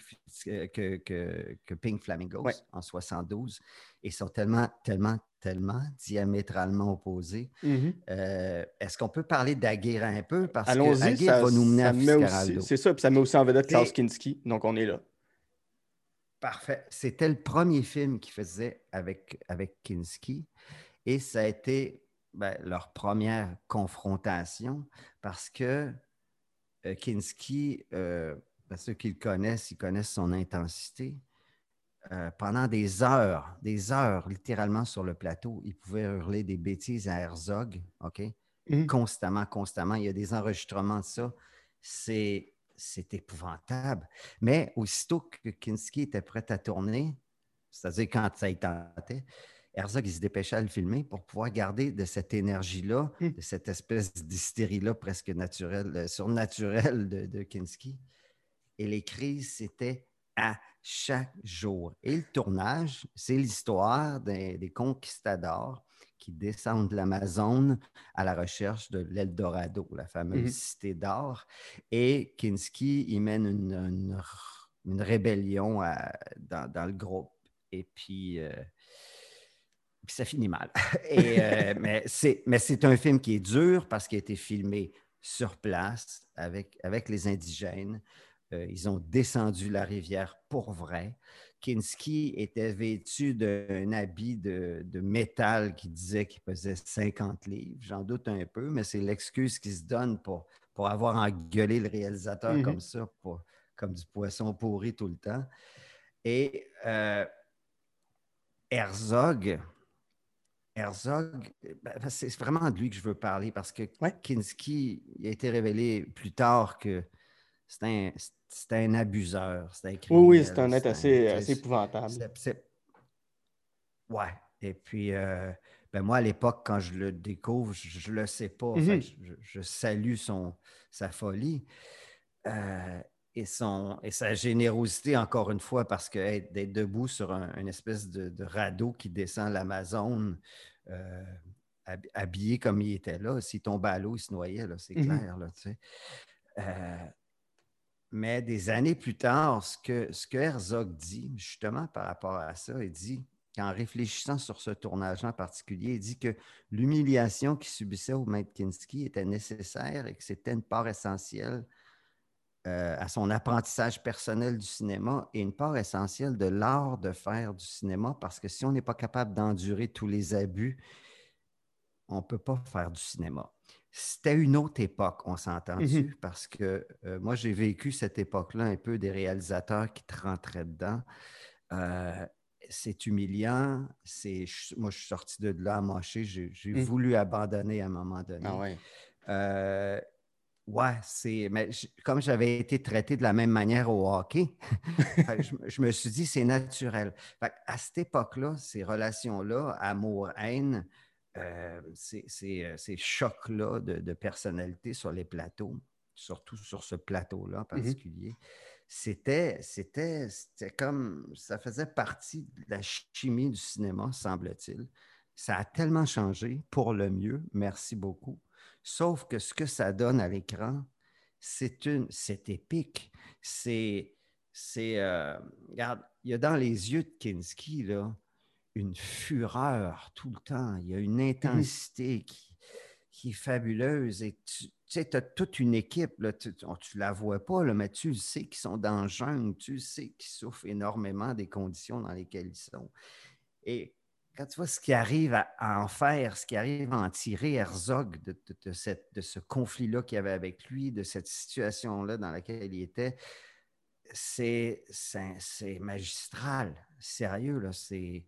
que, que, que- que Pink Flamingos, en 72. Et sont tellement, tellement, tellement diamétralement opposés. Mhm. Euh, Est-ce qu'on peut parler d'Aguirre un peu? Parce que Aguirre ça, va nous mener à c'est ça, puis ça met aussi en vedette Klaus Kinski, donc on est là. Parfait. C'était le premier film qu'ils faisaient avec, avec Kinski et ça a été ben, leur première confrontation parce que euh, Kinski, euh, ben, ceux qui le connaissent, ils connaissent son intensité. Euh, pendant des heures, des heures littéralement sur le plateau, il pouvait hurler des bêtises à Herzog, OK? Mhm. constamment, constamment. Il y a des enregistrements de ça. C'est, c'est épouvantable. Mais aussitôt que Kinski était prêt à tourner, c'est-à-dire quand ça y tentait, Herzog, il se dépêchait à le filmer pour pouvoir garder de cette énergie-là, Hmm. de cette espèce d'hystérie-là presque naturelle, euh, surnaturelle de, de Kinski. Et les crises, c'était à chaque jour. Et le tournage, c'est l'histoire des, des conquistadors qui descendent de l'Amazone à la recherche de l'Eldorado, la fameuse Mhm. cité d'or. Et Kinski, il mène une, une r- une rébellion à- dans, dans le groupe. Et puis, euh, puis ça finit mal. Et, euh, mais c'est mais c'est un film qui est dur parce qu'il a été filmé sur place avec, avec les indigènes. Euh, ils ont descendu la rivière pour vrai. Kinski était vêtu d'un habit de, de métal qui disait qu'il pesait 50 livres. J'en doute un peu, mais c'est l'excuse qu'il se donne pour, pour avoir engueulé le réalisateur Mhm. comme ça, pour- comme du poisson pourri tout le temps. Et euh, Herzog, Herzog, ben, c'est vraiment de lui que je veux parler parce que Ouais. Kinski il a été révélé plus tard que c'est un, c'est un abuseur. C'est un Oui, oui, criminel, c'est un être assez, épouvantable. Ouais. Et puis, euh, ben moi, à l'époque, quand je le découvre, je ne le sais pas. Mhm. je, je salue son, sa folie. Euh, et, son, et sa générosité, encore une fois, parce que d'être debout sur un, une espèce de, de, radeau qui descend l'Amazone, euh, habillé comme il était là, s'il tombait à l'eau, il se noyait, c'est mm -hmm. clair. Là, tu sais. Mais des années plus tard, ce que, Herzog dit, justement par rapport à ça, il dit, en réfléchissant sur ce tournage en particulier, il dit que l'humiliation qu'il subissait au maître était nécessaire et que c'était une part essentielle euh, à son apprentissage personnel du cinéma et une part essentielle de l'art de faire du cinéma parce que si on n'est pas capable d'endurer tous les abus, on ne peut pas faire du cinéma. C'était une autre époque, on s'entend dessus, mm -hmm. parce que euh, moi, j'ai vécu cette époque-là un peu des réalisateurs qui te rentraient dedans. Euh, c'est humiliant. C'est, moi, je suis sorti de là amoché. J'ai, j'ai mm. voulu abandonner à un moment donné. Ah ouais. Euh, Ouais, c'est. Mais comme j'avais été traité de la même manière au hockey, je, je, me suis dit c'est naturel. Fait à cette époque-là, ces relations-là, amour-haine, euh, ces, ces, ces chocs-là de, de, personnalité sur les plateaux, surtout sur ce plateau-là en particulier, mm -hmm. c'était, c'était, c'était comme. Ça faisait partie de la chimie du cinéma, semble-t-il. Ça a tellement changé pour le mieux. Merci beaucoup. Sauf que ce que ça donne à l'écran, c'est une, c'est épique. C'est, c'est, euh, regarde, il y a dans les yeux de Kinski là une fureur tout le temps. Il y a une intensité mmh. qui, qui, est fabuleuse. Et tu, tu sais, as toute une équipe, là, tu ne la vois pas, là, mais tu le sais qu'ils sont dans le jungle, tu sais qu'ils souffrent énormément des conditions dans lesquelles ils sont. Et quand tu vois ce qui arrive à, à, en faire, ce qui arrive à en tirer Herzog de, de, de, cette, de ce conflit-là qu'il y avait avec lui, de cette situation-là dans laquelle il était, c'est magistral. Sérieux, là, c'est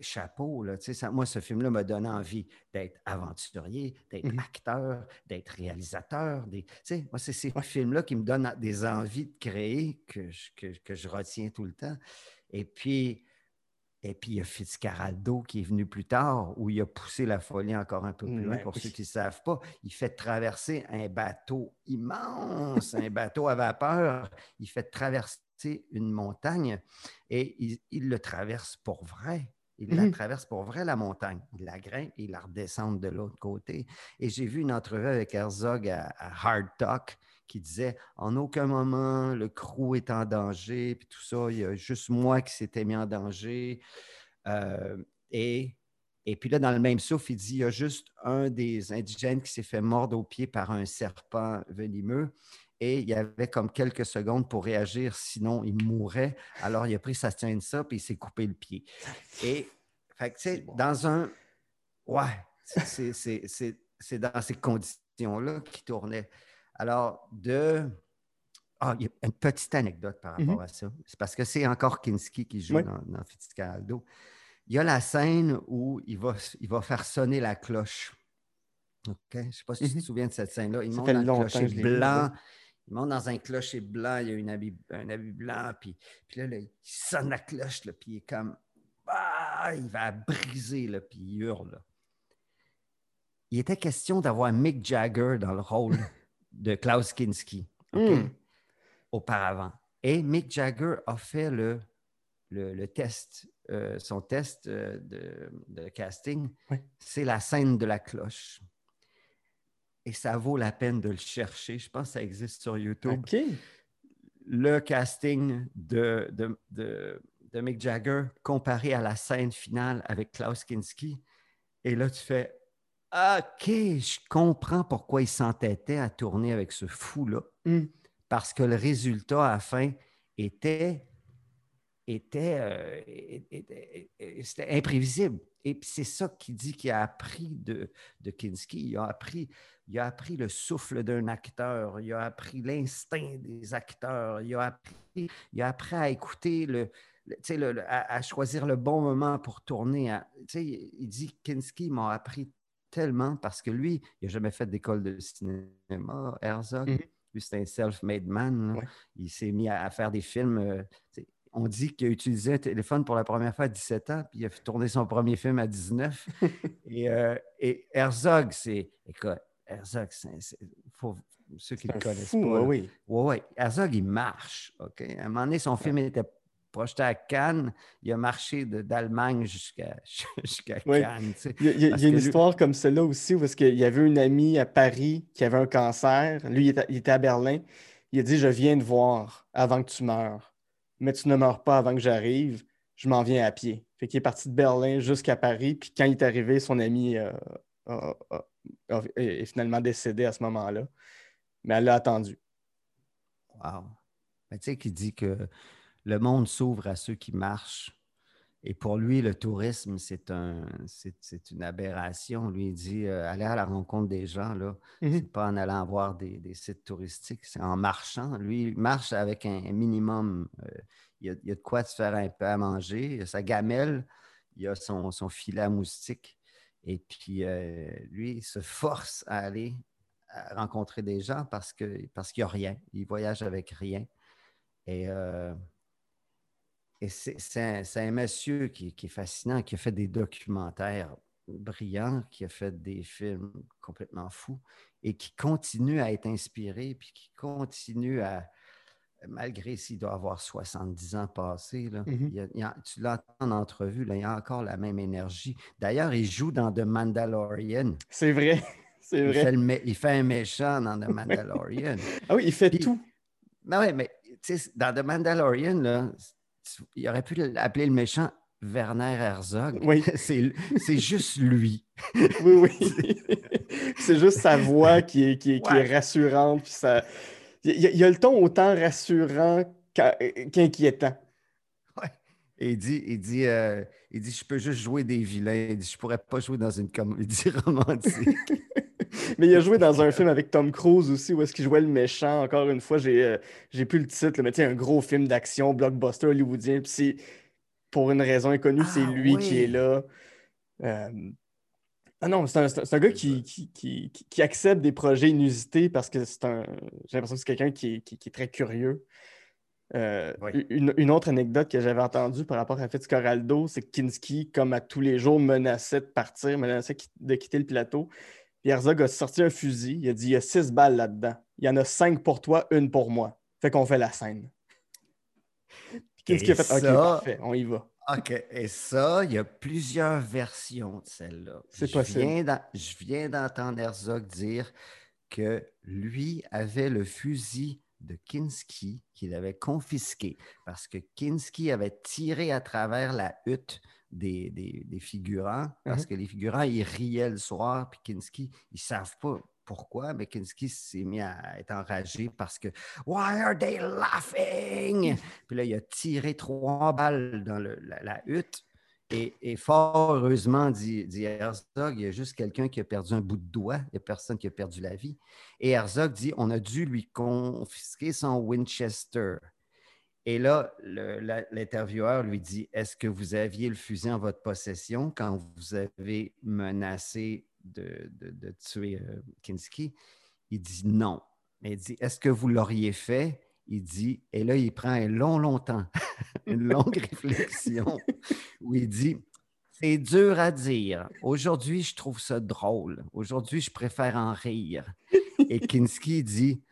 chapeau. Là, ça, moi, ce film-là m'a donné envie d'être aventurier, d'être mm -hmm. acteur, d'être réalisateur. Des, moi, c'est ces films-là qui me donnent des envies de créer que je, que, que je retiens tout le temps. Et puis, et puis, il y a Fitzcarraldo qui est venu plus tard, où il a poussé la folie encore un peu plus loin. Pour oui. ceux qui ne savent pas, il fait traverser un bateau immense, un bateau à vapeur. Il fait traverser une montagne et il, il le traverse pour vrai. Il la traverse pour vrai, la montagne. Il la grimpe et il la redescend de l'autre côté. Et j'ai vu une entrevue avec Herzog à, à Hard Talk qui disait en aucun moment le crew est en danger, puis tout ça, il y a juste moi qui s'était mis en danger. Euh, et, et puis là, dans le même souffle, il dit il y a juste un des indigènes qui s'est fait mordre au pied par un serpent venimeux. Et il y avait comme quelques secondes pour réagir, sinon il mourrait. Alors il a pris sa ça puis il s'est coupé le pied. Et, fait que, tu sais, bon. dans un. Ouais, c'est dans ces conditions-là qu'il tournait. Alors, de. Ah, il y a une petite anecdote par rapport mm -hmm. à ça. C'est parce que c'est encore Kinski qui joue oui. dans, dans Fitzcarraldo. Il y a la scène où il va, il va faire sonner la cloche. OK? Je ne sais pas si mm -hmm. tu te souviens de cette scène-là. Il monte dans un clocher blanc. Il monte dans un clocher blanc. Il y a une habit, un habit blanc. Puis, puis là, là, il sonne la cloche. Là, puis il est comme. Ah, il va briser. Là, puis il hurle. Il était question d'avoir Mick Jagger dans le rôle de Klaus Kinski okay, mm. auparavant. Et Mick Jagger a fait le, le, le test, euh, son test euh, de, de, casting. Oui. C'est la scène de la cloche. Et ça vaut la peine de le chercher. Je pense que ça existe sur YouTube. Okay. Le casting de, de, de, de Mick Jagger comparé à la scène finale avec Klaus Kinski. Et là, tu fais OK, je comprends pourquoi il s'entêtait à tourner avec ce fou-là. Mm. Parce que le résultat à la fin était, était, euh, était, était imprévisible. Et c'est ça qu'il dit qu'il a appris de, de Kinski. Il a appris, il a appris le souffle d'un acteur, il a appris l'instinct des acteurs, il a appris, il a appris à écouter le, le, le à, à, choisir le bon moment pour tourner. À, il dit Kinski m'a appris tellement parce que lui, il n'a jamais fait d'école de cinéma, Herzog. Mm -hmm. Lui, c'est un self-made man. Ouais. Il s'est mis à, à, faire des films. Euh, on dit qu'il a utilisé un téléphone pour la première fois à 17 ans, puis il a fait tourner son premier film à 19. et, euh, et Herzog, c'est. Écoute, Herzog, c'est. Faut, ceux qui le connaissent Fou, pas. oui. Oui, oui. Herzog, il marche. OK? À un moment donné, son film était projeté à Cannes. Il a marché de- d'Allemagne jusqu'à. Cannes. tu sais. Il y a, il y Parce une lui- histoire comme celle-là aussi, où est-ce qu'il y avait une amie à Paris qui avait un cancer. Lui, il était, il était à Berlin. Il a dit, je viens te voir avant que tu meurs. Mais tu ne meurs pas avant que j'arrive. Je m'en viens à pied. Fait qu'il est parti de Berlin jusqu'à Paris. Puis quand il est arrivé, son ami euh, a- est est finalement décédé à ce moment-là. Mais elle l'a attendu. Wow. Mais tu sais, qui dit que le monde s'ouvre à ceux qui marchent. Et pour lui, le tourisme, c'est un, c'est, une aberration. Lui, il dit euh, aller à la rencontre des gens, là, Mhm. c'est pas en allant voir des, des sites touristiques, c'est en marchant. Lui, il marche avec un, un minimum. euh, il, y a, il y a de quoi se faire un peu à manger. Il a sa gamelle, il a son, son filet à moustique. Et puis, euh, lui, il se force à aller rencontrer des gens parce que parce qu'il n'y a rien. Il voyage avec rien. Et, euh, c'est, un, monsieur qui est fascinant, qui a fait des documentaires brillants, qui a fait des films complètement fous et qui continue à être inspiré, puis qui continue à, malgré s'il doit avoir 70 ans passés, là, Mhm. il y a- il y a- tu l'entends en entrevue, là, il a encore la même énergie. D'ailleurs, il joue dans The Mandalorian. C'est vrai. C'est Il vrai. fait, le mé- il fait un méchant dans The Mandalorian. Ah oui, il fait Puis- tout. Ben ouais, mais dans The Mandalorian, là, tu- il aurait pu l'appeler le méchant Werner Herzog. Oui. c'est, c'est juste lui. Oui, oui. c'est juste sa voix qui est, qui est, qui est Ouais. rassurante. puis ça... il, y a, il y a le ton autant rassurant qu'in- qu'inquiétant. Et il dit, il dit, euh, il dit, je peux juste jouer des vilains. Il dit, je pourrais pas jouer dans une comédie romantique. Mais il a joué dans un film avec Tom Cruise aussi, où est-ce qu'il jouait le méchant. Encore une fois, j'ai euh, plus le titre, mais tu sais, un gros film d'action, blockbuster hollywoodien. Puis c'est, pour une raison inconnue, c'est Ah, lui qui est là. Euh, Ah non, c'est un, gars qui, qui, qui- qui- accepte des projets inusités parce que c'est un. J'ai l'impression que c'est quelqu'un qui, est- qui- qui est très curieux. Euh, Oui. une, une autre anecdote que j'avais entendue par rapport à Fitzcarraldo, c'est que Kinski, comme à tous les jours, menaçait de partir, menaçait de quitter le plateau. Puis Herzog a sorti un fusil. Il a dit il y a six balles là-dedans. Il y en a cinq pour toi, une pour moi. Fait qu'on fait la scène. Kinski Et a fait OK, ça- parfait, on y va. OK. Et ça, il y a plusieurs versions de celle-là. C'est Je possible. viens d'en- Je viens d'entendre Herzog dire que lui avait le fusil de Kinski qu'il avait confisqué parce que Kinski avait tiré à travers la hutte des, des- des figurants parce que les figurants, ils riaient le soir, puis Kinski, ils ne savent pas pourquoi, mais Kinski s'est mis à être enragé parce que Why are they laughing? Puis là, il a tiré trois balles dans la, hutte. Et, et fort heureusement, dit, dit Herzog, il y a juste quelqu'un qui a perdu un bout de doigt. Il n'y a personne qui a perdu la vie. Et Herzog dit on a dû lui confisquer son Winchester. Et là, l'intervieweur lui dit Est-ce que vous aviez le fusil en votre possession quand vous avez menacé de, de- de tuer euh, Kinski Il dit non. Mais il dit Est-ce que vous l'auriez fait? Il dit, et là, il prend un long, long temps, une longue réflexion, où il dit C'est dur à dire. Aujourd'hui, je trouve ça drôle. Aujourd'hui, je préfère en rire. Et Kinski dit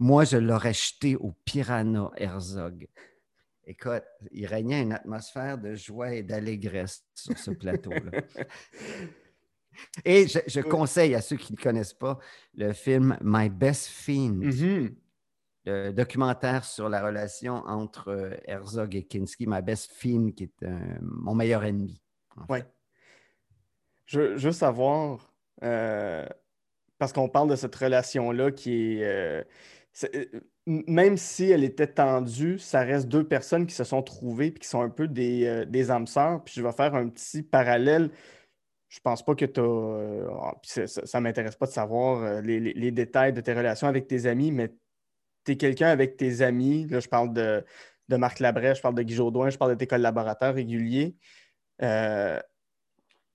Moi, je l'aurais jeté au piranha Herzog. Écoute, il régnait une atmosphère de joie et d'allégresse sur ce plateau-là. Et je, je conseille à ceux qui ne connaissent pas le film My Best Fiend, Mhm. le documentaire sur la relation entre euh, Herzog et Kinski, My Best Fiend, qui est euh, mon meilleur ennemi. Ouais. Je veux juste savoir, euh, parce qu'on parle de cette relation-là qui est, euh, Même si elle était tendue, ça reste deux personnes qui se sont trouvées et qui sont un peu des, euh, des âmes sœurs. Puis je vais faire un petit parallèle. Je pense pas que tu as. ça ne m'intéresse pas de savoir euh, les, détails de tes relations avec tes amis, mais tu es quelqu'un avec tes amis. Là, je parle de, Marc Labrèche, je parle de Guy Jodoin, je parle de tes collaborateurs réguliers. euh,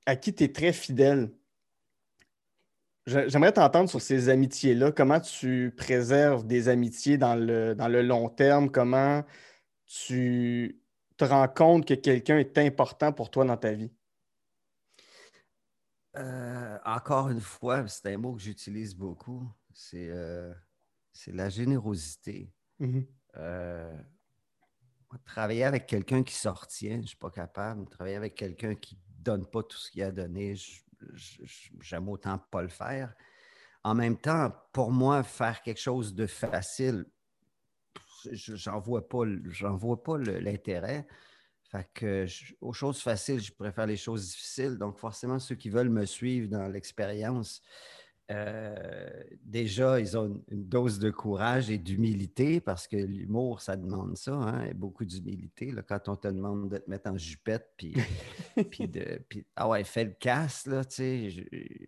à qui tu es très fidèle? J'aimerais t'entendre sur ces amitiés-là. Comment tu préserves des amitiés dans le, dans le long terme? Comment tu te rends compte que quelqu'un est important pour toi dans ta vie? Euh, encore une fois, c'est un mot que j'utilise beaucoup, c'est euh, la générosité. Mhm. Euh, travailler avec quelqu'un qui sortient, je ne suis pas capable. Travailler avec quelqu'un qui ne donne pas tout ce qu'il a donné, j'aime autant pas le faire. En même temps, pour moi, faire quelque chose de facile, j'en vois pas, vois pas l'intérêt. Fait que aux choses faciles, je préfère les choses difficiles. Donc, forcément, ceux qui veulent me suivre dans l'expérience, euh, déjà, ils ont une, dose de courage et d'humilité parce que l'humour, ça demande ça, hein, beaucoup d'humilité. Quand on te demande de te mettre en jupette, puis, puis de. Puis, ah ouais, fais le casse, là, tu sais. Il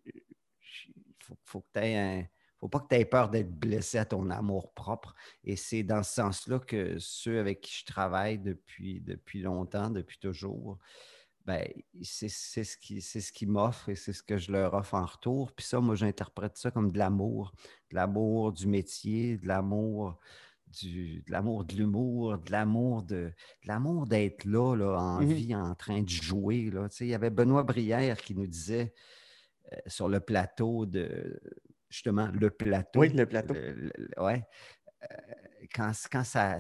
faut, faut, que tu aies un faut pas que tu aies peur d'être blessé à ton amour propre. Et c'est dans ce sens-là que ceux avec qui je travaille depuis, depuis longtemps, depuis toujours, ben, c'est ce qui, ce qui m'offre et c'est ce que je leur offre en retour. Puis ça, moi, j'interprète ça comme de l'amour, de l'amour du métier, de l'amour du, de l'amour de l'humour, de l'amour de, l'amour d'être là, là, en Mhm. vie, en train de jouer. Là. Tu sais, il y avait Benoît Brière qui nous disait euh, sur le plateau de justement le plateau. Oui, le plateau. le- le- ouais. Euh, quand, quand ça,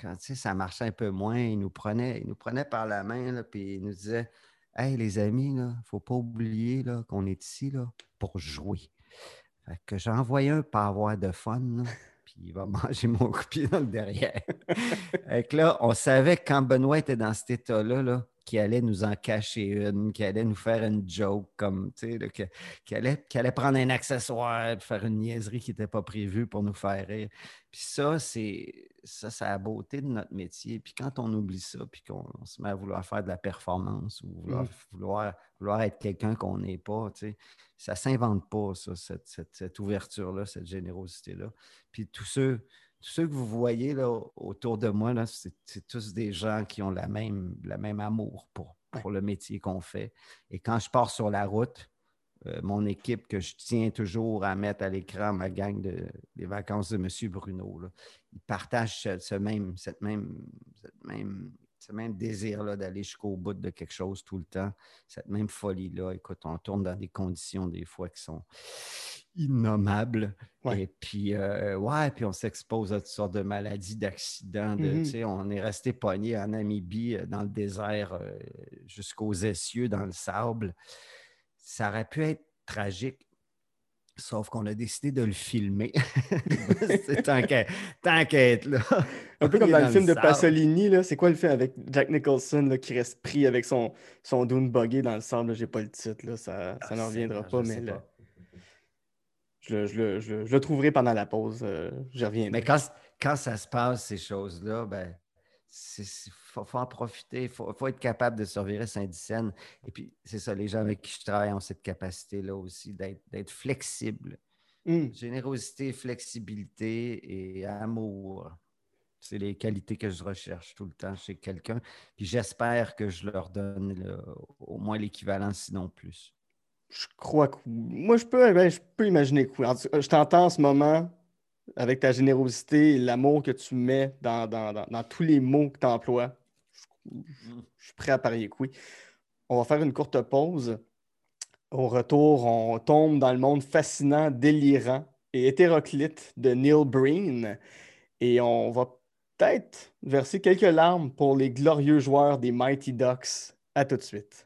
quand, tu sais, ça marchait un peu moins, il nous prenait, il nous prenait par la main, là, puis il nous disait Hey, les amis, il ne faut pas oublier là, qu'on est ici là, pour jouer. Fait que j'ai envoyé un pas avoir de fun, là, puis il va manger mon coup de pied dans le derrière. Fait que là, on savait que quand Benoît était dans cet état-là, là, qu'il allait nous en cacher une, qu'il allait nous faire une joke, comme, tu sais, qu'il allait, prendre un accessoire, faire une niaiserie qui n'était pas prévue pour nous faire rire. Puis ça, c'est ça, c'est la beauté de notre métier. Puis quand on oublie ça, puis qu'on on se met à vouloir faire de la performance ou vouloir, Mm. vouloir, vouloir être quelqu'un qu'on n'est pas, tu sais, ça ne s'invente pas, ça, cette, cette- cette ouverture-là, cette générosité-là. Puis tous ceux, ceux que vous voyez là, autour de moi, c'est tous des gens qui ont la même, le même amour pour, pour le métier qu'on fait. Et quand je pars sur la route, euh, mon équipe que je tiens toujours à mettre à l'écran, ma gang de, des vacances de M. Bruno, là, ils partagent ce, ce même, cette même, cette même, ce même désir-là d'aller jusqu'au bout de quelque chose tout le temps, cette même folie-là. Écoute, on tourne dans des conditions des fois qui sont innommables. Ouais. Et puis, euh, ouais, puis on s'expose à toutes sortes de maladies, d'accidents. de- Mhm. sais, On est resté pogné en Namibie, euh, dans le désert, euh, jusqu'aux essieux, dans le sable. Ça aurait pu être tragique. Sauf qu'on a décidé de le filmer. C'est qu'à être là. Un peu comme dans le film de. Pasolini, là. C'est quoi le film avec Jack Nicholson là, qui reste pris avec son, son dune buggy dans le sable? là? J'ai pas le titre, là. Ça, ça Ah, n'en reviendra pas, mais pas. Je, le- je je je trouverai pendant la pause. euh, J'y reviendrai. Mais quand, quand ça se passe, ces choses-là, ben, il faut, faut en profiter. Il faut, faut être capable de survivre Saint-Dicenne. Et puis, c'est ça, les gens avec qui je travaille ont cette capacité-là aussi d'être flexibles. Hum, Générosité, flexibilité et amour. C'est les qualités que je recherche tout le temps chez quelqu'un. Puis j'espère que je leur donne au moins l'équivalent, sinon plus. Je crois que. Moi, je peux, ben, je peux imaginer que oui. Je t'entends en ce moment avec ta générosité et l'amour que tu mets dans, dans- dans- dans tous les mots que tu emploies. Je, je suis prêt à parier que oui. On va faire une courte pause. Au retour, on tombe dans le monde fascinant, délirant et hétéroclite de Neil Breen. Et on va peut-être verser quelques larmes pour les glorieux joueurs des Mighty Ducks. À tout de suite.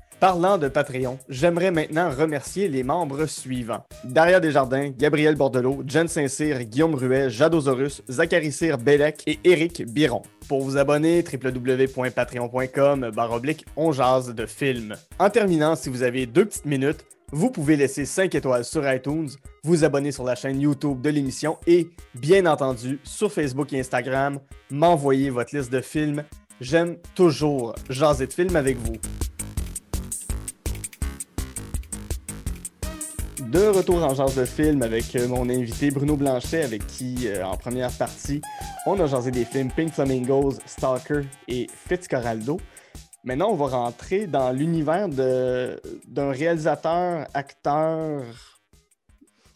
Parlant de Patreon, j'aimerais maintenant remercier les membres suivants. Daria Desjardins, Gabriel Bordelot, Jen Saint-Cyr, Guillaume Ruet, Jadosaurus, Zachary Cyr Bellec et Éric Biron. Pour vous abonner, www.patreon.com baroblique on jase de films. En terminant, si vous avez deux petites minutes, vous pouvez laisser 5 étoiles sur iTunes, vous abonner sur la chaîne YouTube de l'émission et, bien entendu, sur Facebook et Instagram, m'envoyer votre liste de films J'aime toujours jaser de films avec vous. De retour en genre de film avec euh, mon invité Bruno Blanchet, avec qui, euh, en première partie, on a jasé des films Pink Flamingos, Stalker et Fitzcarraldo. Maintenant, on va rentrer dans l'univers d'un réalisateur, acteur,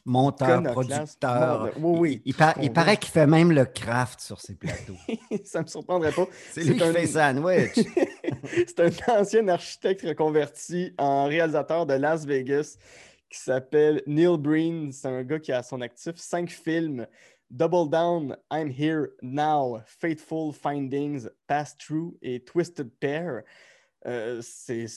monteur, producteur. Oui, oui. Il, il, paraît qu'il fait même le craft sur ses plateaux. ça me surprendrait pas. C'est lui qui fait sandwich. C'est un ancien architecte reconverti en réalisateur de Las Vegas qui s'appelle Neil Breen. C'est un gars qui a son actif cinq films. Double Down, I'm Here Now, Fateful Findings, Pass Through et Twisted Pair. Euh, c'est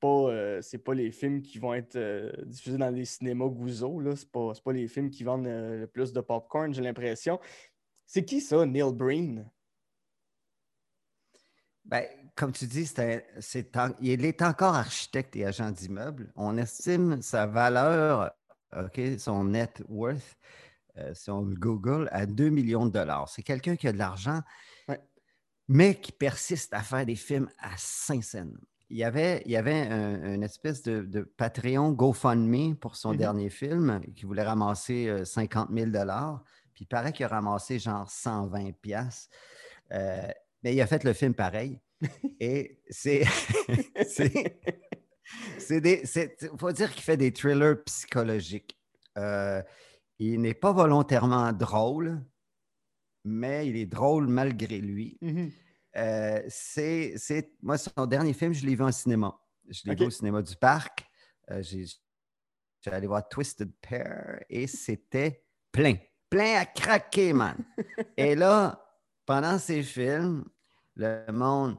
pas, euh, pas les films qui vont être euh, diffusés dans les cinémas Gouzeau. Ce pas, pas les films qui vendent le plus de popcorn, j'ai l'impression. C'est qui ça, Neil Breen? Ben, comme tu dis, il est encore architecte et agent d'immeuble. On estime sa valeur, son net worth, si on le Google, à 2 millions de dollars. C'est quelqu'un qui a de l'argent mais qui persiste à faire des films à. Il y avait, il y avait une espèce de, Patreon GoFundMe pour son mm-hmm. dernier film qui voulait ramasser 50 euh, 000 Puis il paraît qu'il a ramassé genre 120 pièces. Euh, mais il a fait le film pareil. Et c'est. Il faut dire qu'il fait des thrillers psychologiques. Euh, il n'est pas volontairement drôle, mais il est drôle malgré lui. Mm-hmm. Euh, c'est, moi, son dernier film, je l'ai vu en cinéma. Je l'ai vu au cinéma du parc. Euh, j'ai, allé voir Twisted Pair et c'était plein. Plein à craquer, man. et là, pendant ces films, le monde,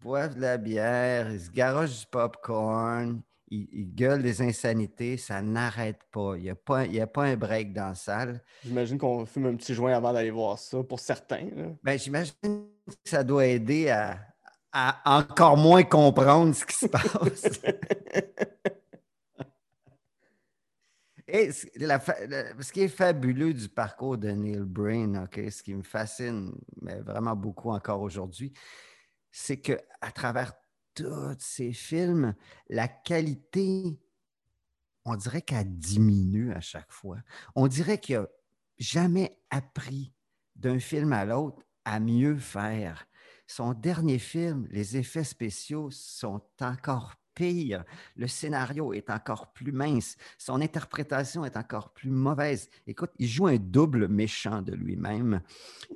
boivent de la bière, ils se garochent du popcorn, il, gueule des insanités, ça n'arrête pas. Il n'y a, pas, a pas un break dans la salle. J'imagine qu'on fume un petit joint avant d'aller voir ça, pour certains. Ben, j'imagine que ça doit aider à, encore moins comprendre ce qui se passe. Et ce qui est fabuleux du parcours de Neil Brain, ce qui me fascine mais vraiment beaucoup encore aujourd'hui, c'est qu'à travers tous ces films, la qualité, on dirait qu'elle diminue à chaque fois. On dirait qu'il n'a jamais appris d'un film à l'autre à mieux faire. Son dernier film, les effets spéciaux sont encore pires. Le scénario est encore plus mince. Son interprétation est encore plus mauvaise. Écoute, il joue un double méchant de lui-même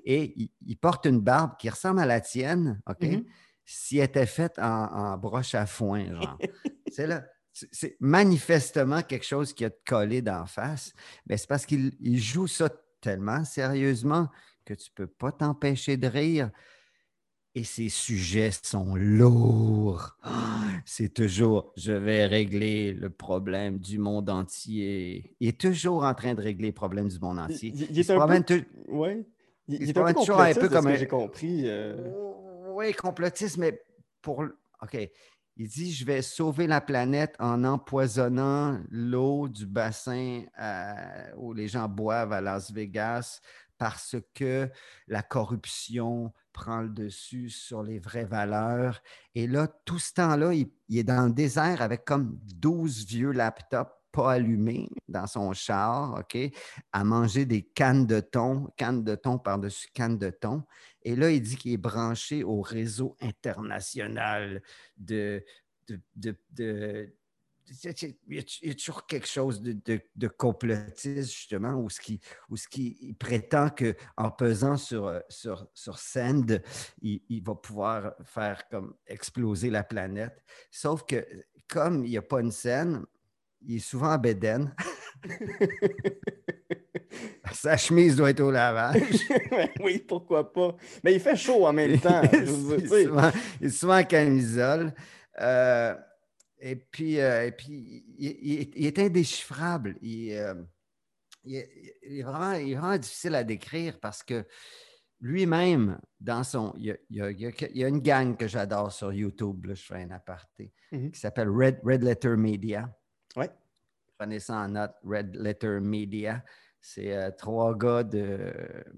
et il, porte une barbe qui ressemble à la tienne, OK? Mm-hmm s'il était fait en, broche à foin, genre. c'est là. C'est manifestement quelque chose qui a collé d'en face. Mais c'est parce qu'il joue ça tellement sérieusement que tu ne peux pas t'empêcher de rire. Et ses sujets sont lourds. C'est toujours, je vais régler le problème du monde entier. Il est toujours en train de régler le problème du monde entier. Il, est un peu... Ouais. Il, est un peu toujours un peu comme un... j'ai compris. Euh oui, complotiste, mais pour. OK. Il dit Je vais sauver la planète en empoisonnant l'eau du bassin où les gens boivent à Las Vegas parce que la corruption prend le dessus sur les vraies valeurs. Et là, tout ce temps-là, il, est dans le désert avec comme 12 vieux laptops pas allumés dans son char, OK, à manger des cannes de thon, cannes de thon par-dessus cannes de thon. Et là, il dit qu'il est branché au réseau international de. de, il, y a, toujours quelque chose de, complotiste, justement, où ce qui, où ce qui prétend qu'en pesant sur, sur, sur Send, il, va pouvoir faire comme exploser la planète? Sauf que, comme il n'y a pas une scène, il est souvent en bédaine. Sa chemise doit être au lavage. oui, pourquoi pas? Mais il fait chaud en même temps. il, est souvent, en camisole. Euh, et puis, euh, et puis il, est indéchiffrable. Euh, il, est vraiment, il, est vraiment, difficile à décrire parce que lui-même, dans son. Il y, a, une gang que j'adore sur YouTube, je fais un aparté, mm-hmm. qui s'appelle Red, Red Letter Media. Oui. Prenez ça en note, Red Letter Media C'est euh, trois gars de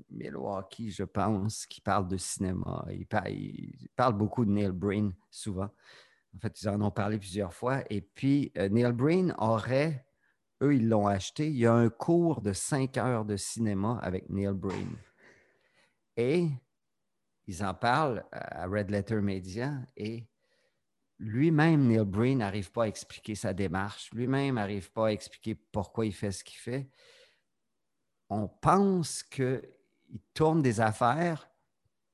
Milwaukee, je pense, qui parlent de cinéma. Ils, parlent beaucoup de Neil Breen, souvent. En fait, ils en ont parlé plusieurs fois. Et puis, euh, Neil Breen aurait, eux, ils l'ont acheté. Il y a un cours de cinq heures de cinéma avec Neil Breen. Et ils en parlent à Red Letter Media et lui-même, Neil Breen, n'arrive pas à expliquer sa démarche. Lui-même n'arrive pas à expliquer pourquoi il fait ce qu'il fait on pense qu'il tourne des affaires,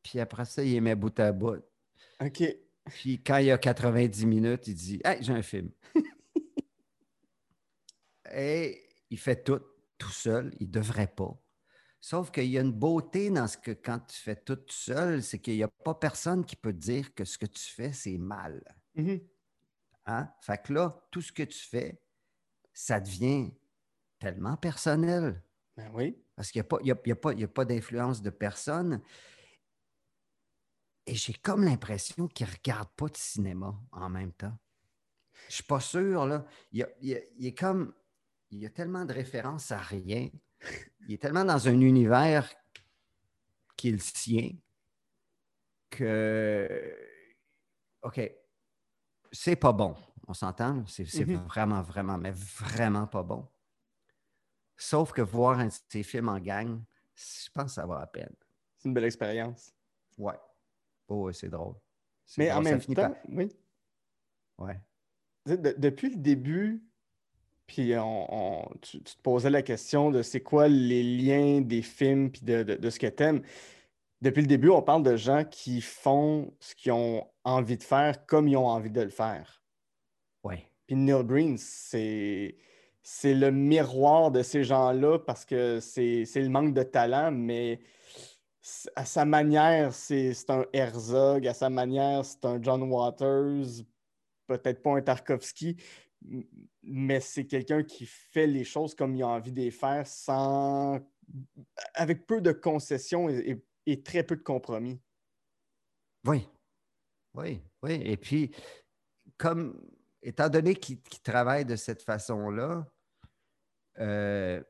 puis après ça, il les met bout à bout. OK. Puis quand il y a 90 minutes, il dit Hey, j'ai un film. Et il fait tout tout seul. Il ne devrait pas. Sauf qu'il y a une beauté dans ce que quand tu fais tout seul, c'est qu'il n'y a pas personne qui peut dire que ce que tu fais, c'est mal. Mm-hmm. hein? Fait que là, tout ce que tu fais, ça devient tellement personnel. Ben oui. Parce qu'il n'y a pas, a, pas, d'influence de personne. Et j'ai comme l'impression qu'il ne regarde pas de cinéma en même temps. Je ne suis pas sûr, là. Il, est comme. Il y a tellement de références à rien. Il est tellement dans un univers qui est le sien que. OK. C'est pas bon. On s'entend? C'est mm-hmm. vraiment, vraiment, mais vraiment pas bon. Sauf que voir un de ces films en gang, je pense que ça va à peine. C'est une belle expérience. Ouais. Oh, c'est drôle. Mais en même temps, oui. Ouais. depuis le début, puis on, tu, te posais la question de c'est quoi les liens des films puis de, de, ce que tu aimes. Depuis le début, on parle de gens qui font ce qu'ils ont envie de faire comme ils ont envie de le faire. Ouais. Puis Neil c'est c'est le miroir de ces gens-là parce que c'est le manque de talent, mais à sa manière, c'est un Herzog, à sa manière, c'est un John Waters, peut-être pas un Tarkovsky, mais c'est quelqu'un qui fait les choses comme il a envie de les faire sans avec peu de concessions et, très peu de compromis. Oui. Oui, oui. Et puis, comme étant donné qu'il travaille de cette façon-là, euh,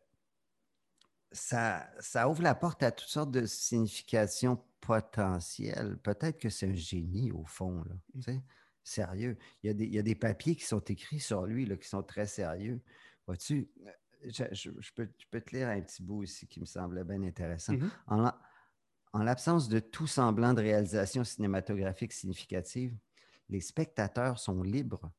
ça, ça, ouvre la porte à toutes sortes de significations potentielles. Peut-être que c'est un génie au fond, là, mmh. sérieux. Il y, a des, il y, a des, papiers qui sont écrits sur lui là, qui sont très sérieux. Vois-tu, je, peux, peux, te lire un petit bout ici qui me semblait bien intéressant. Mmh en, en l'absence de tout semblant de réalisation cinématographique significative, les spectateurs sont libres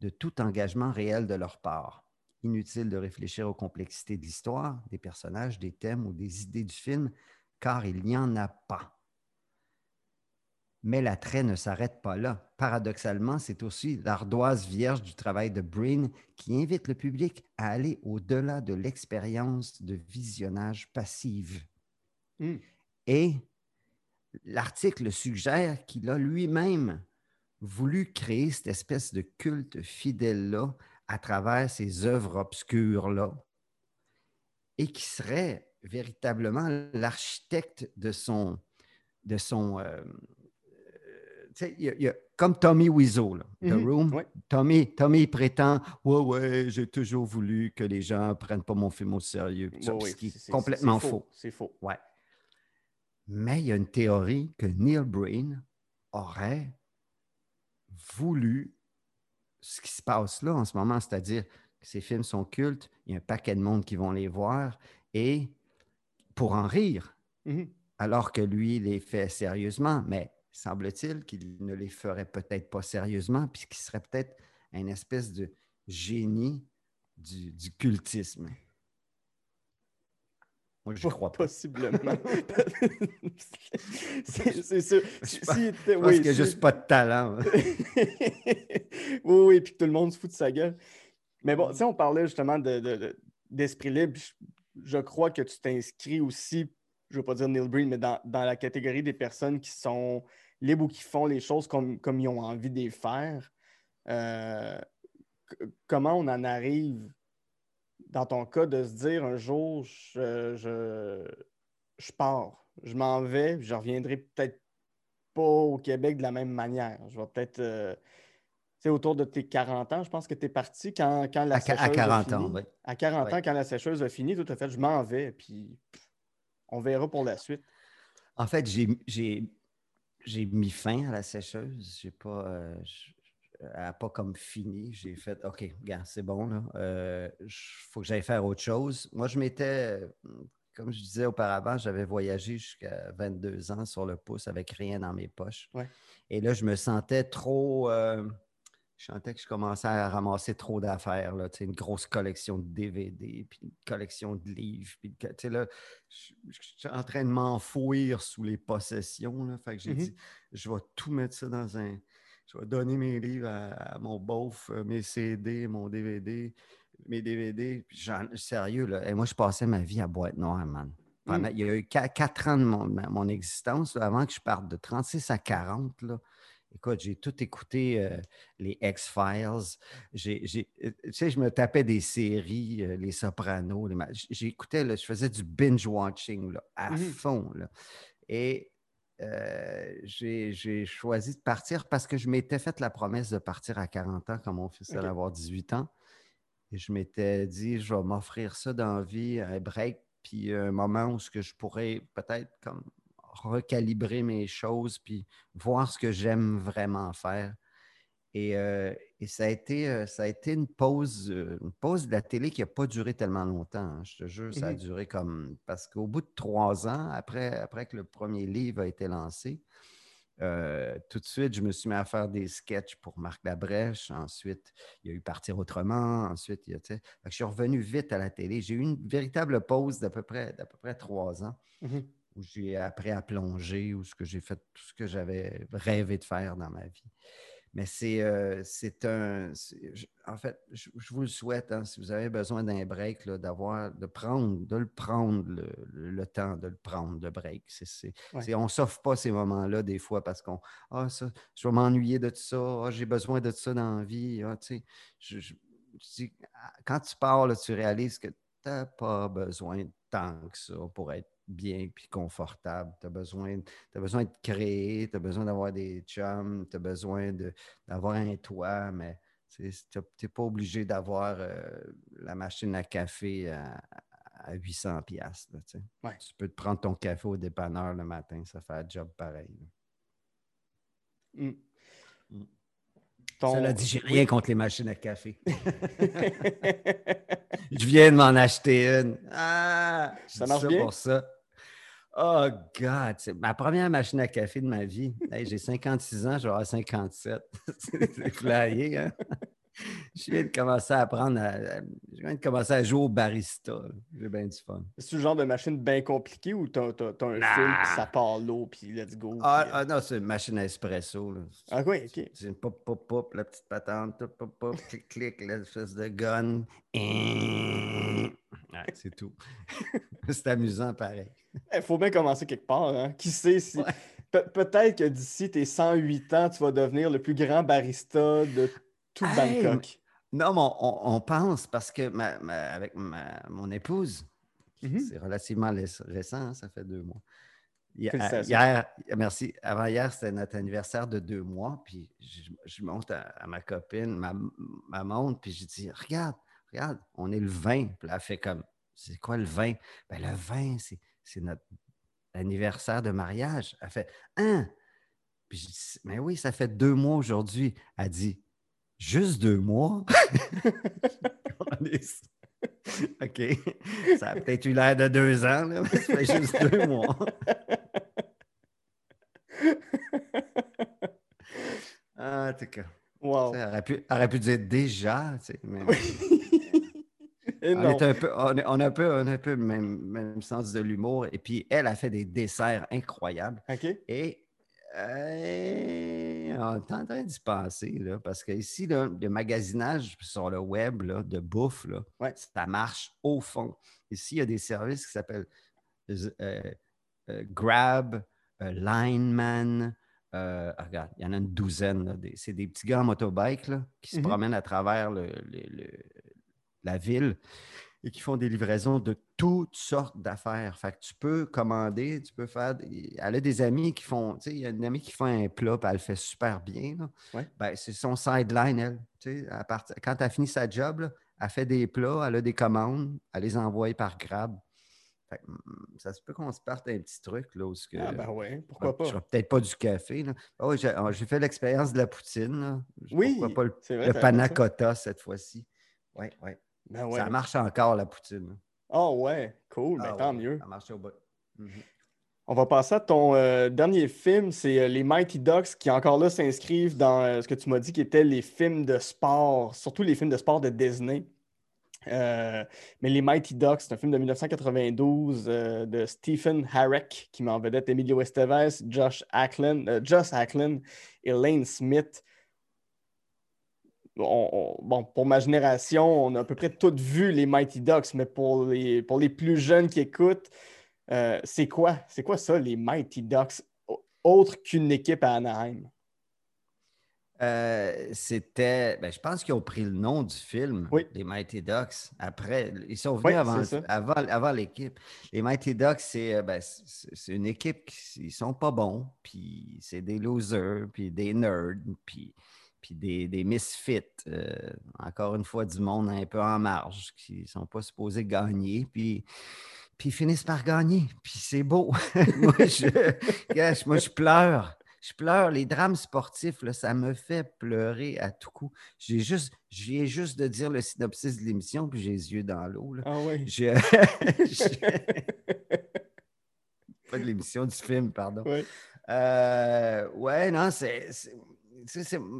de tout engagement réel de leur part. Inutile de réfléchir aux complexités de l'histoire, des personnages, des thèmes ou des idées du film, car il n'y en a pas. Mais l'attrait ne s'arrête pas là. Paradoxalement, c'est aussi l'ardoise vierge du travail de Breen qui invite le public à aller au-delà de l'expérience de visionnage passive. Hmm. Et l'article suggère qu'il a lui-même voulu créer cette espèce de culte fidèle-là à travers ces œuvres obscures-là et qui serait véritablement l'architecte de son. De son euh, euh, comme Tommy Wiseau, là, The mm-hmm. Room. Tommy, Tommy prétend Ouais, ouais, j'ai toujours voulu que les gens ne prennent pas mon film au sérieux. ce qui est, complètement faux. C'est faux. Ouais. Mais il y a une théorie que Neil Breen aurait voulu ce qui se passe là en ce moment, c'est-à-dire que ces films sont cultes, il y a un paquet de monde qui vont les voir et pour en rire, mhm. alors que lui les fait sérieusement, mais semble-t-il qu'il ne les ferait peut-être pas sérieusement, puisqu'il serait peut-être un espèce de génie du, du cultisme. Moi, je crois pas. Possiblement. c'est sûr. Je pense, qu'il n'y a juste pas de talent. Oui, oui, puis que tout le monde se fout de sa gueule. Mais bon, si on parlait justement d'esprit de, libre. Je, crois que tu t'inscris aussi, je ne veux pas dire Neil Breen, mais dans, la catégorie des personnes qui sont libres ou qui font les choses comme, comme ils ont envie de les faire. Euh, comment on en arrive dans ton cas, de se dire un jour, je, je, pars, je m'en vais, je reviendrai peut-être pas au Québec de la même manière. Je vais peut-être. Euh, c'est autour de tes 40 ans, je pense que tu es parti quand, quand la À, sécheuse à a 40 fini. ans, oui. À 40 Ouais. ans, quand la sécheuse a fini, tout à fait, je m'en vais, puis on verra pour la suite. En fait, j'ai, mis fin à la sécheuse. J'ai pas, euh, je- n'a pas comme fini. J'ai fait, OK, gars, c'est bon, là. Il faut que j'aille faire autre chose. Moi, je m'étais, euh, comme je disais auparavant, j'avais voyagé jusqu'à 22 ans sur le pouce avec rien dans mes poches. Ouais. Et là, je me sentais trop. euh, je sentais que je commençais à ramasser trop d'affaires, là, une grosse collection de DVD, puis une collection de livres. Puis, là, je, je suis en train de m'enfouir sous les possessions. Là, fait que j'ai Mhm. dit, je vais tout mettre ça dans un. Je vais donner mes livres à, à mon beauf, euh, mes CD, mon DVD, mes DVD. Sérieux, là. Et moi, je passais ma vie à boîte noire, man. Pendant- Mm. Il y a eu qua- quatre ans de mon, mon existence, là, avant que je parte de 36 à 40. Là. Écoute, j'ai tout écouté, euh, les X-Files. J'ai, j'ai- euh, tu sais, je me tapais des séries, euh, Les Sopranos. les J'écoutais, là, je faisais du binge-watching là, à Mhm. fond. là. Et euh, j'ai, choisi de partir parce que je m'étais fait la promesse de partir à 40 ans quand mon fils allait avoir 18 ans. Et je m'étais dit, je vais m'offrir ça dans la vie, un break, puis un moment où ce que je pourrais peut-être comme recalibrer mes choses, puis voir ce que j'aime vraiment faire. Et, euh, et ça, a été, euh, ça a été une pause, euh, une pause de la télé qui n'a pas duré tellement longtemps. hein. Je te jure, ça a Mhm. duré comme. Parce qu'au bout de trois ans, après, après que le premier livre a été lancé, euh, tout de suite, je me suis mis à faire des sketchs pour Marc Labrèche. Ensuite, il y a eu Partir autrement. Ensuite, il y a, je suis revenu vite à la télé. J'ai eu une véritable pause d'à peu près, d'à peu près trois ans Mhm. où j'ai appris à plonger, où ce que j'ai fait tout ce que j'avais rêvé de faire dans ma vie. Mais c'est euh, un. je- En fait, je, je vous le souhaite, hein, si vous avez besoin d'un break, d'avoir, de prendre, de le prendre, le, le- le temps de le prendre, le break. Ouais. on ne s'offre pas ces moments-là des fois parce qu'on Ah, ça, je vais m'ennuyer de ça, Ah, j'ai besoin de ça dans la vie. Ah, tu sais, je- ah, quand tu pars, là, tu réalises que tu n'as pas besoin de tant que ça pour être bien puis confortable. Tu as besoin, besoin de créer, tu as besoin d'avoir des chums, tu as besoin d'avoir un toit, mais tu n'es pas obligé d'avoir euh, la machine à café à, à 800 piastres, là, tu sais. Ouais. Tu peux te prendre ton café au dépanneur le matin, ça fait un job pareil. Mm. Mm. Ton- Cela dit, j'ai rien contre les machines à café. Je viens de m'en acheter une. Ah, Ça marche bien? pour ça. Oh, God! C'est ma première machine à café de ma vie. Hey, j'ai 56 ans, je vais avoir 57. C'est flyé, hein? Je viens de commencer à apprendre à, à- Je viens de commencer à jouer au barista. J'ai bien du fun. C'est le genre de machine bien compliquée ou t'as, t'as- t'as un Nah. fil puis ça part l'eau puis let's go? Ah, puis, euh, ah, non, c'est une machine à espresso. Là. Ah oui, ok. C'est une pop, pop, pop, la petite patente, pop, pop, clic, clic, l'espèce de gun. C'est tout. c'est amusant pareil. Il faut bien commencer quelque part. Hein? Qui sait si. Ouais. Pe- peut-être que d'ici tes 108 ans, tu vas devenir le plus grand barista de tout Hey, Bangkok. Non, mais on, on- pense parce que ma- ma- avec ma- mon épouse, Mhm. c'est relativement récent, hein, ça fait deux mois. Félicitations. Hier, merci. Avant hier, c'était notre anniversaire de deux mois. Puis je, je monte à, à ma copine, ma, ma montre, puis je dis Regarde, regarde, on est le 20. Puis là, elle fait comme C'est quoi le 20? Ben, le 20, c'est, c'est notre anniversaire de mariage. Elle fait Hein? Puis je dis Mais oui, ça fait deux mois aujourd'hui. Elle dit Juste deux mois? OK. Ça a peut-être eu l'air de deux ans, là, mais ça fait juste deux mois. Ah, en tout cas. Wow. Ça aurait pu, aurait pu dire déjà, tu sais, mais on, non. est un peu, on, est- on a un peu, on a un peu le même, même sens de l'humour. Et puis, elle a fait des desserts incroyables. OK. Et euh, on est en train d'y penser, là, parce que ici, là, le magasinage sur le web là, de bouffe, là, Ouais. ça marche au fond. Ici, il y a des services qui s'appellent euh, euh, Grab, euh, Lineman. euh, ah, regarde, il y en a une douzaine. c'est des petits gars en motobike là, qui se Mhm. promènent à travers le- le- le- la ville. et qui font des livraisons de toutes sortes d'affaires. Fait que tu peux commander, tu peux faire. Elle a des amis qui font. Tu sais, il y a une amie qui fait un plat, puis elle le fait super bien. Ben, c'est son sideline, elle. Tu sais, quand elle a fini sa job, elle fait des plats, elle a des commandes, elle les envoie par Grab. Hmm, ça se peut qu'on se parte un petit truc là. Où ah ben ouais, pourquoi pas. peut-être pas du café. Là. Ah ah, j'ai, fait l'expérience de la poutine. Oui, pourquoi pas le, le panna cotta cette fois-ci. Oui, oui. Ben ça marche encore, la poutine. Oh ouais, cool, ben, tant mieux. Ça marche au bout. Mhm. On va passer à ton euh, dernier film, c'est euh, les Mighty Ducks qui encore là s'inscrivent dans euh, ce que tu m'as dit qui étaient les films de sport, surtout les films de sport de Disney. mais les Mighty Ducks, c'est un film de 1992 de Stephen Harrick qui met en vedette Emilio Estevez, Josh Ackland, Josh Ackland et Lane Smith bon, pour ma génération, on a à peu près toutes vu les Mighty Ducks, mais pour les, pour les plus jeunes qui écoutent, euh, c'est quoi? C'est quoi ça, les Mighty Ducks, autre qu'une équipe à Anaheim? Euh, c'était, ben, je pense qu'ils ont pris le nom du film, les Mighty Ducks. Après, ils sont venus avant, l'équipe. Les Mighty Ducks, c'est, euh, ben, une équipe qui ils sont pas bons, puis c'est des losers, puis des nerds, puis puis des, des misfits, euh, encore une fois, du monde un peu en marge, qui ne sont pas supposés gagner, puis, puis ils finissent par gagner, puis c'est beau. moi, je, moi, je pleure. Je pleure. Les drames sportifs, là, ça me fait pleurer à tout coup. J'ai juste, je viens juste de dire le synopsis de l'émission, puis j'ai les yeux dans l'eau. Ah oui. pas de l'émission, du film, pardon. Oui. Euh, ouais, non, c'est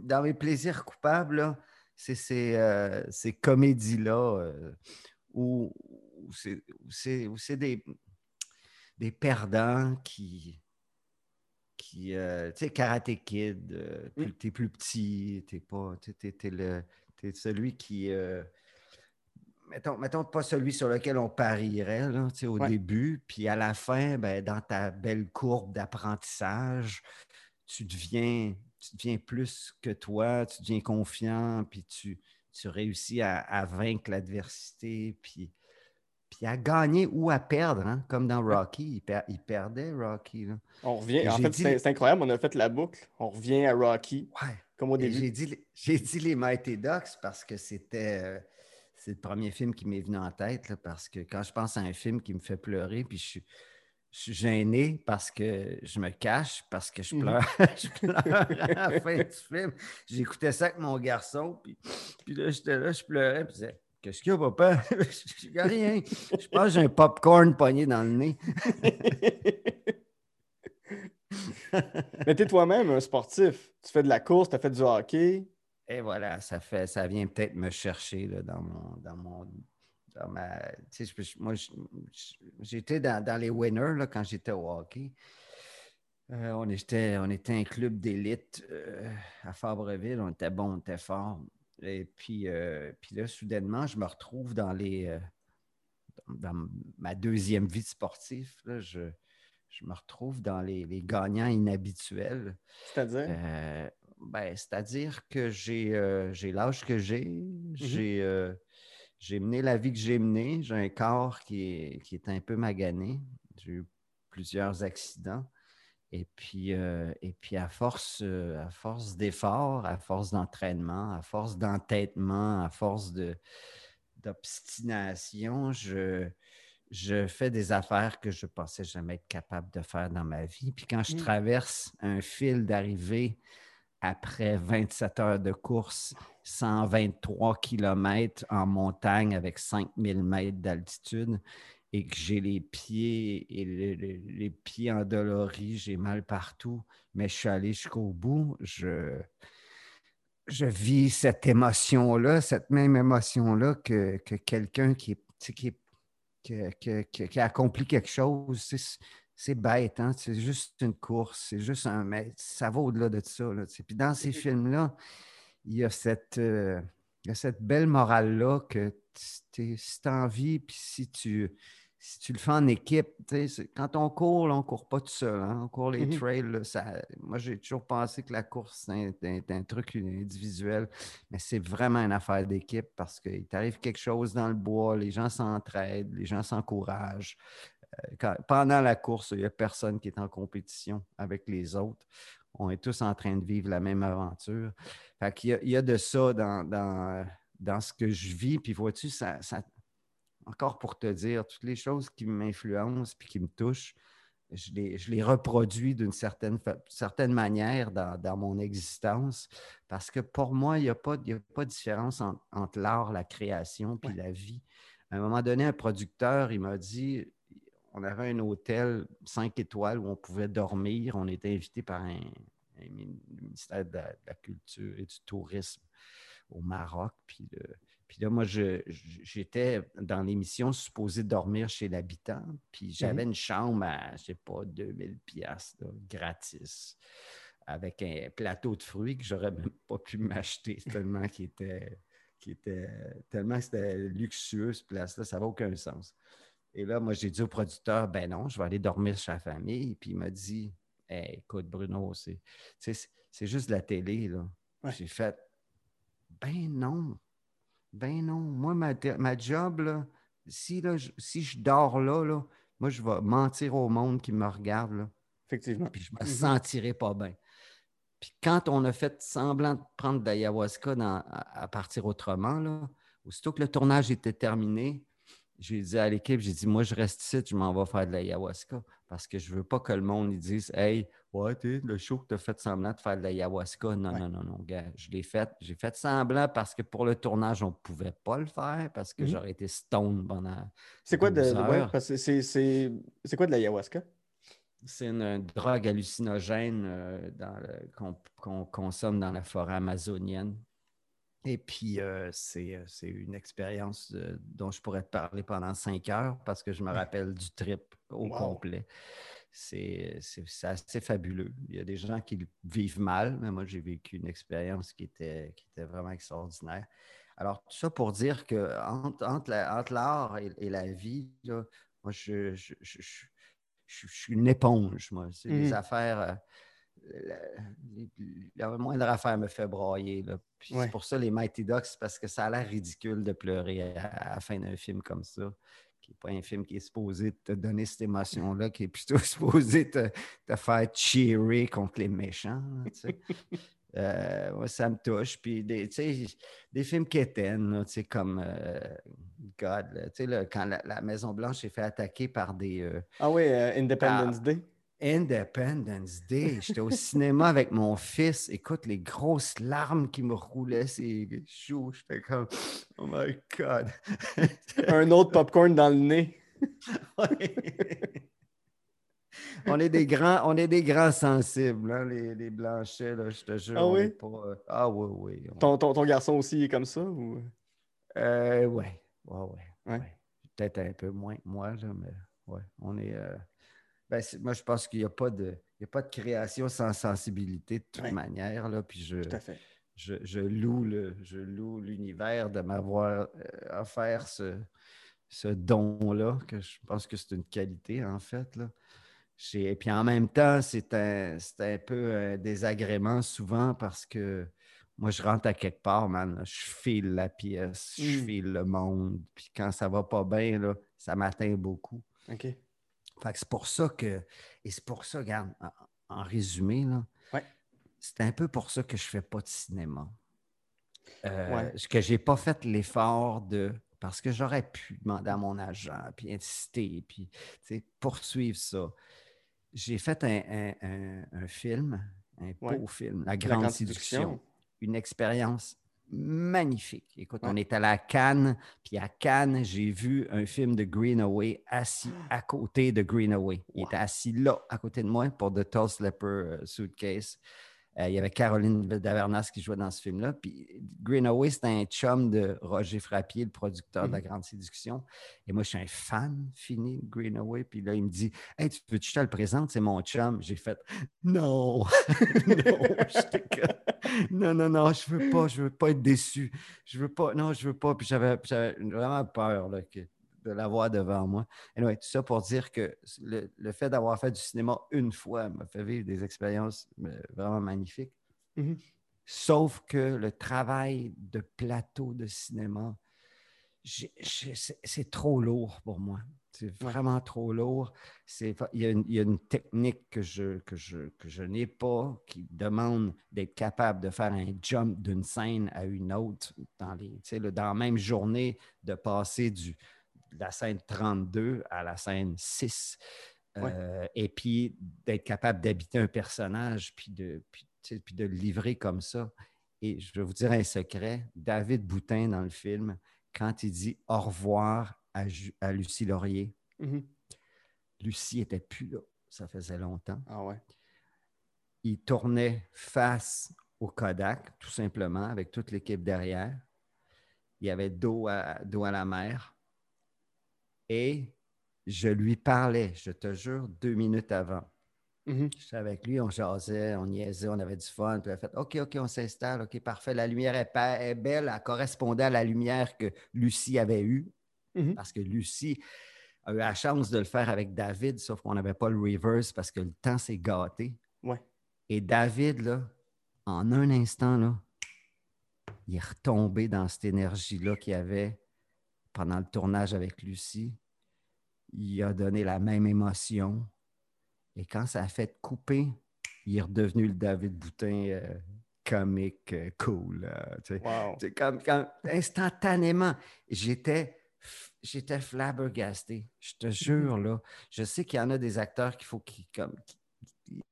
dans mes plaisirs coupables, c'est ces, euh, comédies-là euh, où, c'est des, des perdants qui. qui euh, tu sais, Karate Kid, t'es plus petit, t'es pas. T'es celui qui. Mettons, mettons, pas celui sur lequel on parierait là, au début, puis à la fin, ben, dans ta belle courbe d'apprentissage, tu deviens tu deviens plus que toi, tu deviens confiant, puis tu, tu réussis à, vaincre l'adversité, puis, puis à gagner ou à perdre, hein, comme dans Rocky. Il, perdait Rocky. On revient. en fait, c'est incroyable, on a fait la boucle. On revient à Rocky. Ouais. Comme au début. J'ai dit, dit, les Mighty Ducks parce que c'était. Euh, c'est le premier film qui m'est venu en tête, parce que quand je pense à un film qui me fait pleurer, puis je suis je suis gêné parce que je me cache, parce que je mhm. pleure. je pleure à la fin du film. J'écoutais ça avec mon garçon, puis, puis là, j'étais là, je pleurais, puis je disais Qu'est-ce qu'il y a, papa? N'y a rien. Je pense que j'ai un popcorn pogné dans le nez. Mais tu es toi-même un sportif. Tu fais de la course, tu as fait du hockey. Et voilà, ça fait, ça vient peut-être me chercher là, dans, mon, dans, mon, moi, j'étais dans, les winners là, quand j'étais au hockey. Euh, on, était, on était un club d'élite euh, à Fabreville. On était bon, on était fort. Et puis, euh, puis là, soudainement, je me retrouve dans les dans ma deuxième vie sportive. je, je, me retrouve dans les, gagnants inhabituels. C'est-à-dire? Ben, c'est-à-dire que j'ai l'âge que j'ai. Mm-hmm. J'ai j'ai mené la vie que j'ai menée. J'ai un corps qui est, qui est un peu magané. J'ai eu plusieurs accidents. Et puis, euh, et puis à force, euh, à force d'efforts, à force d'entraînement, à force d'entêtement, à force d'obstination, je, je fais des affaires que je pensais jamais être capable de faire dans ma vie. Puis quand je mmh. traverse un fil d'arrivée après 27 heures de course, 123 km en montagne avec 5000 mètres d'altitude et que j'ai les pieds et les, pieds endoloris, j'ai mal partout, mais je suis allé jusqu'au bout. Je, je vis cette émotion-là, cette même émotion-là que, quelqu'un qui, qui, qui, a accompli quelque chose c'est bête, hein? c'est juste une course, c'est juste un. Mais ça va au-delà de ça. Puis dans ces films-là, il y a cette, euh, cette belle morale-là que si tu as envie, puis si tu, si tu le fais en équipe, quand on court, on ne court pas tout seul. Hein. On court les Mhm. trails. ça, moi, j'ai toujours pensé que la course, c'est un, un- un truc individuel, mais c'est vraiment une affaire d'équipe parce qu'il t'arrive quelque chose dans le bois, les gens s'entraident, les gens s'encouragent. Euh, quand- pendant la course, il n'y a personne qui est en compétition avec les autres. On est tous en train de vivre la même aventure. Fait qu'il y, a, il y a de ça dans, dans, dans ce que je vis. Puis vois-tu, ça, ça- encore pour te dire, toutes les choses qui m'influencent puis qui me touchent, je les, je les reproduis d'une certaine, certaine manière dans, dans mon existence. Parce que pour moi, il n'y a, pas- il y a pas de différence en- entre l'art, la création puis la vie. À un moment donné, un producteur, il m'a dit, on avait un hôtel 5 étoiles où on pouvait dormir. On était invité par un, un mi- ministère de la, de la Culture et du Tourisme au Maroc. Puis, le- puis là, moi, j'étais dans l'émission supposé dormir chez l'habitant. Puis j'avais une chambre à, je sais pas, 2000 pièces gratis avec un plateau de fruits que j'aurais même pas pu m'acheter tellement qu'il était, tellement que c'était luxueux ce place-là, ça n'a aucun sens. Et là, moi, j'ai dit au producteur, ben non, je vais aller dormir chez la famille. Puis il m'a dit, Hey, écoute, Bruno, c'est, juste de la télé, là. Ouais. J'ai fait, ben non, ben non. Moi, ma, ma job, là, si, là, je, si je dors là, là, moi, je vais mentir au monde qui me regarde, là Effectivement. puis je me Mhm. sentirais pas bien. Puis quand on a fait semblant de prendre de l'ayahuasca à, à partir autrement, là, aussitôt que le tournage était terminé, j'ai dit à l'équipe, j'ai dit, moi, je reste ici, je m'en vais faire de l'ayahuasca parce que je veux pas que le monde dise, hey, ouais, t'es le show que tu as fait semblant de faire de l'ayahuasca. Non, Ouais. non, non, non, gars, je l'ai fait. J'ai fait semblant parce que pour le tournage, on pouvait pas le faire parce que Mhm. j'aurais été stone pendant. C'est quoi de, 12 de- ouais, quoi de l'ayahuasca? C'est une, une drogue hallucinogène euh, qu'on consomme dans la forêt amazonienne. Et puis, euh, c'est euh, c'est une expérience dont je pourrais te parler pendant cinq heures parce que je me rappelle du trip au Wow. complet. C'est assez fabuleux. Il y a des gens qui le vivent mal, mais moi, j'ai vécu une expérience qui était, qui était vraiment extraordinaire. Alors, tout ça pour dire que entre, entre la- entre l'art et, et la vie, là, moi, je, je- je- je- suis une éponge, moi. C'est des affaires. euh, la, la- moindre affaire me fait broyer. là. Puis Ouais. C'est pour ça les Mighty Ducks, parce que ça a l'air ridicule de pleurer à, à la fin d'un film comme ça, qui n'est pas un film qui est supposé te donner cette émotion-là, qui est plutôt supposé te, te faire cheerer contre les méchants. là, tu sais. Euh, ouais, ça me touche. Puis des, des films quétaines, là, tu sais, comme euh, God, là, quand la, la Maison-Blanche s'est fait attaquer par des. euh, Ah oui, euh, Independence. Day. Independence Day. J'étais au cinéma avec mon fils. Écoute, les grosses larmes qui me roulaient ses joues. J'étais comme, oh my God. Un autre popcorn dans le nez. on, est des grands, on est des grands sensibles, hein, les, les Blanchets, là, je te jure. Ah oui? pas, euh, ah oui, oui. on- Ton, ton, ton garçon aussi est comme ça? Ou... Euh, ouais, ouais, ouais. Ouais. ouais. Peut-être un peu moins que moi, là, mais ouais, on est. euh, ben, moi, je pense qu'il n'y a, pas de- il y a pas de création sans sensibilité de toute Ouais. manière. Là, puis je, Tout à fait. je, je loue le, je loue l'univers de m'avoir euh, offert ce, ce don-là, que je pense que c'est une qualité, en fait. Là. Et puis en même temps, c'est un, un peu un désagrément souvent parce que moi, je rentre à quelque part, man. là, je file la pièce, je Mm. file le monde. Puis quand ça va pas bien, là, ça m'atteint beaucoup. OK. Fait que c'est pour ça que. Et c'est pour ça, regarde, en, en résumé, là, Ouais. c'est un peu pour ça que je ne fais pas de cinéma. Euh, Ouais. Que je n'ai pas fait l'effort de. Parce que j'aurais pu demander à mon agent, puis insister, puis poursuivre ça. J'ai fait un, un- un- un film, un Ouais. beau film, La Grande, séduction. Une expérience magnifique. Écoute, Ouais. on est allé à Cannes, puis à Cannes, j'ai vu un film de Greenaway assis à côté de Greenaway. Il Wow. était assis là, à côté de moi, pour The Tall Slipper euh, Suitcase. Euh, il y avait Caroline Davernas qui jouait dans ce film-là. Puis Greenaway, c'était un chum de Roger Frappier, le producteur de La Mhm. Grande Séduction. Et moi, je suis un fan fini de Greenaway. Puis là, il me dit Hey, tu veux que je te le présente? C'est mon chum. J'ai fait Non Non Non, non, non, je veux pas, je veux pas être déçu. Je veux pas, non, je veux pas. Puis j'avais j'avais vraiment peur là, que de l'avoir devant moi. Anyway, tout ça pour dire que le, le fait d'avoir fait du cinéma une fois m'a fait vivre des expériences vraiment magnifiques. Mhm. Sauf que le travail de plateau de cinéma, c'est trop lourd pour moi. C'est vraiment trop lourd. Il y, a une, il y a une technique que je, que je, que je n'ai pas qui demande d'être capable de faire un jump d'une scène à une autre dans, les, le- dans la même journée, de passer du, de la scène 32 à la scène 6. Ouais. Euh, et puis d'être capable d'habiter un personnage, puis de, puis, tu sais, puis de le livrer comme ça. Et je vais vous dire un secret, David Boutin dans le film, quand il dit au revoir à, Lucie Laurier, Mhm. Lucie n'était plus là, ça faisait longtemps. Ah ouais. Il tournait face au Kodak, tout simplement, avec toute l'équipe derrière. Il y avait dos à, dos à la mer. Et je lui parlais, je te jure, deux minutes avant. Mhm. J'étais avec lui, on jasait, on niaisait, on avait du fun. Puis il a fait OK, OK, on s'installe, OK, parfait. La lumière est, belle, elle correspondait à la lumière que Lucie avait eue, Mhm. parce que Lucie a eu la chance de le faire avec David, sauf qu'on n'avait pas le reverse parce que le temps s'est gâté. Ouais. Et David, là, en un instant, là, il est retombé dans cette énergie-là qu'il avait pendant le tournage avec Lucie. Il a donné la même émotion. Et quand ça a fait couper, il est redevenu le David Boutin euh, comique, euh, cool. Wow. C'est comme, comme instantanément, j'étais j'étais flabbergasté. Je te jure, là. Je sais qu'il y en a des acteurs qu'il faut qu'ils comme,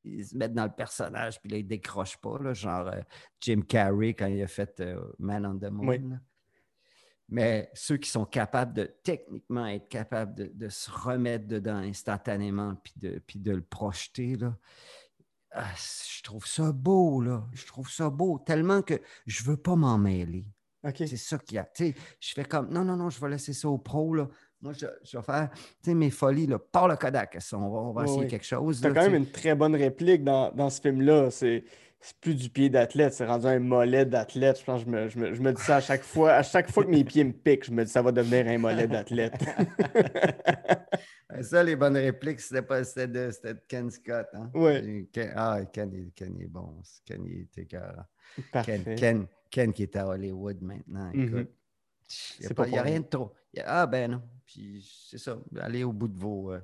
se mettent dans le personnage, puis là, ils ne décrochent pas, là, genre euh, Jim Carrey quand il a fait euh, Man on the Moon. Oui. Mais ceux qui sont capables de techniquement être capables de, de se remettre dedans instantanément, puis de, puis de le projeter, là, ah, je trouve ça beau, là. Je trouve ça beau, tellement que je ne veux pas m'en mêler. OK. C'est ça qu'il y a. Je fais comme, non, non, non, je vais laisser ça au pro. Là. Moi, je, je vais faire mes folies, là, par le Kodak. On va, on va Oui, essayer oui. quelque chose. Tu as là, quand même une très bonne réplique dans, dans ce film-là. C'est c'est plus du pied d'athlète, c'est rendu un mollet d'athlète. Je pense que je me, je, me, je me dis ça à chaque fois. À chaque fois que mes pieds me piquent, je me dis ça va devenir un mollet d'athlète. Euh, Ça, les bonnes répliques, c'était pas de, de Ken Scott. Hein? Ken- ah, Ken, Ken est bon. Ken, il est écœurant. Parfait. Ken, Ken, qui est à Hollywood maintenant. Mhm. Écoute, il n'y a, pas pas- il y a rien de trop. A- ah, ben non. Puis c'est ça. Allez au bout de vos. euh,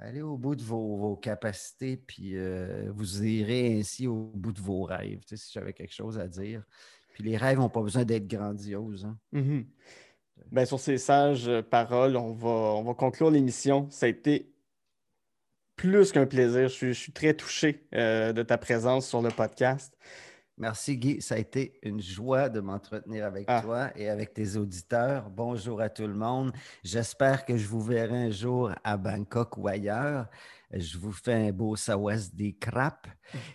allez au bout de vos, vos capacités, puis euh, vous irez ainsi au bout de vos rêves. Tu sais, si j'avais quelque chose à dire. Puis les rêves n'ont pas besoin d'être grandioses. hein. Mhm. Ben, sur ces sages euh, paroles, on va, on va conclure l'émission. Ça a été plus qu'un plaisir. Je suis, je suis très touché euh, de ta présence sur le podcast. Merci Guy, ça a été une joie de m'entretenir avec Ah. toi et avec tes auditeurs. Bonjour à tout le monde. J'espère que je vous verrai un jour à Bangkok ou ailleurs. Je vous fais un beau Sawas des crapes.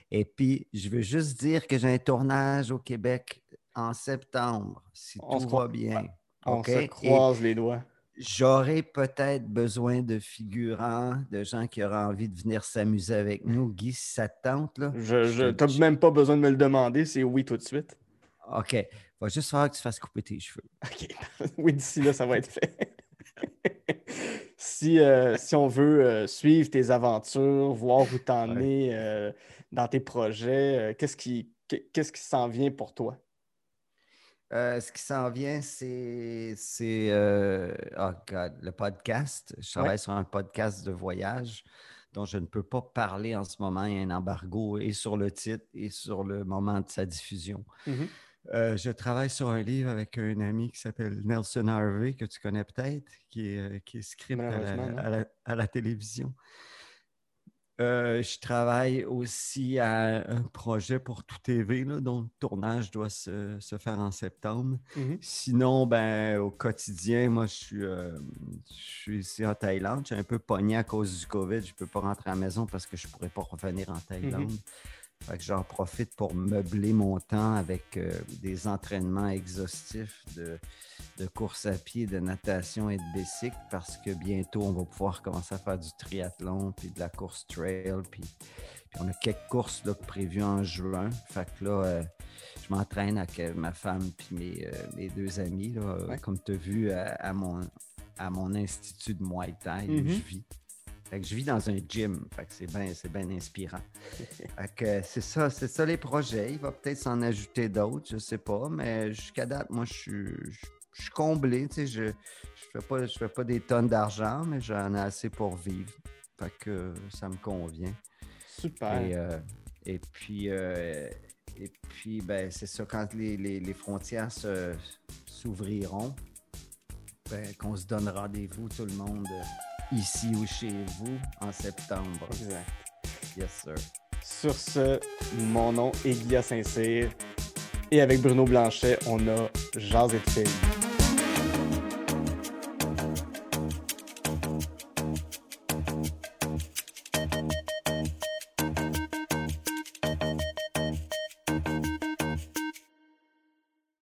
Et puis, je veux juste dire que j'ai un tournage au Québec en septembre, si On tout va bien. On se Et- croise les doigts. J'aurais peut-être besoin de figurants, de gens qui auraient envie de venir s'amuser avec nous. Guy, si ça te tente, là. Je, même pas besoin de me le demander, c'est oui tout de suite. OK. Il va juste falloir que tu fasses couper tes cheveux. OK. Oui, d'ici là, ça va être fait. si, euh, si on veut euh, suivre tes aventures, voir où t'en Ouais. es euh, dans tes projets, qu'est-ce qui, qu'est- qu'est-ce qui s'en vient pour toi? Euh, ce qui s'en vient, c'est euh, oh God, le podcast. Je travaille Ouais. sur un podcast de voyage dont je ne peux pas parler en ce moment. Il y a un embargo et sur le titre et sur le moment de sa diffusion. Mhm. Euh, je travaille sur un livre avec un ami qui s'appelle Nelson Harvey, que tu connais peut-être, qui est, qui est script à la, Malheureusement, non. à la- à la télévision. Euh, je travaille aussi à un projet pour Tout TV, là, dont le tournage doit se, se faire en septembre. Mhm. Sinon, ben, au quotidien, moi, je suis, euh, je suis ici en Thaïlande. Je suis un peu pogné à cause du COVID. Je ne peux pas rentrer à la maison parce que je ne pourrais pas revenir en Thaïlande. Fait que j'en profite pour meubler mon temps avec euh, des entraînements exhaustifs de, de course à pied, de natation et de bicycle parce que bientôt, on va pouvoir commencer à faire du triathlon puis de la course trail. Puis, puis on a quelques courses là, prévues en juin. Fait que là, euh, je m'entraîne avec euh, ma femme puis mes, euh, mes deux amis. Là, Ouais. Comme tu as vu à, à mon, à mon institut de Muay Thai où Mhm. je vis. Fait que je vis dans un gym. Fait que c'est bien inspirant. Fait que c'est ça, c'est ça les projets. Il va peut-être s'en ajouter d'autres, je sais pas. Mais jusqu'à date, moi, je suis, je, je suis comblé. Tu sais, je ne fais, pas- je fais pas des tonnes d'argent, mais j'en ai assez pour vivre. Fait que ça me convient. Super. Et, euh, et puis, euh, et puis ben, c'est ça, quand les, les- les frontières s'ouvriront, ben, qu'on se donne rendez-vous, tout le monde, euh, ici ou chez vous, en septembre. Exact. Yes, sir. Sur ce, mon nom est Guilla Saint-Cyr. Et avec Bruno Blanchet, on a Jazz et Film.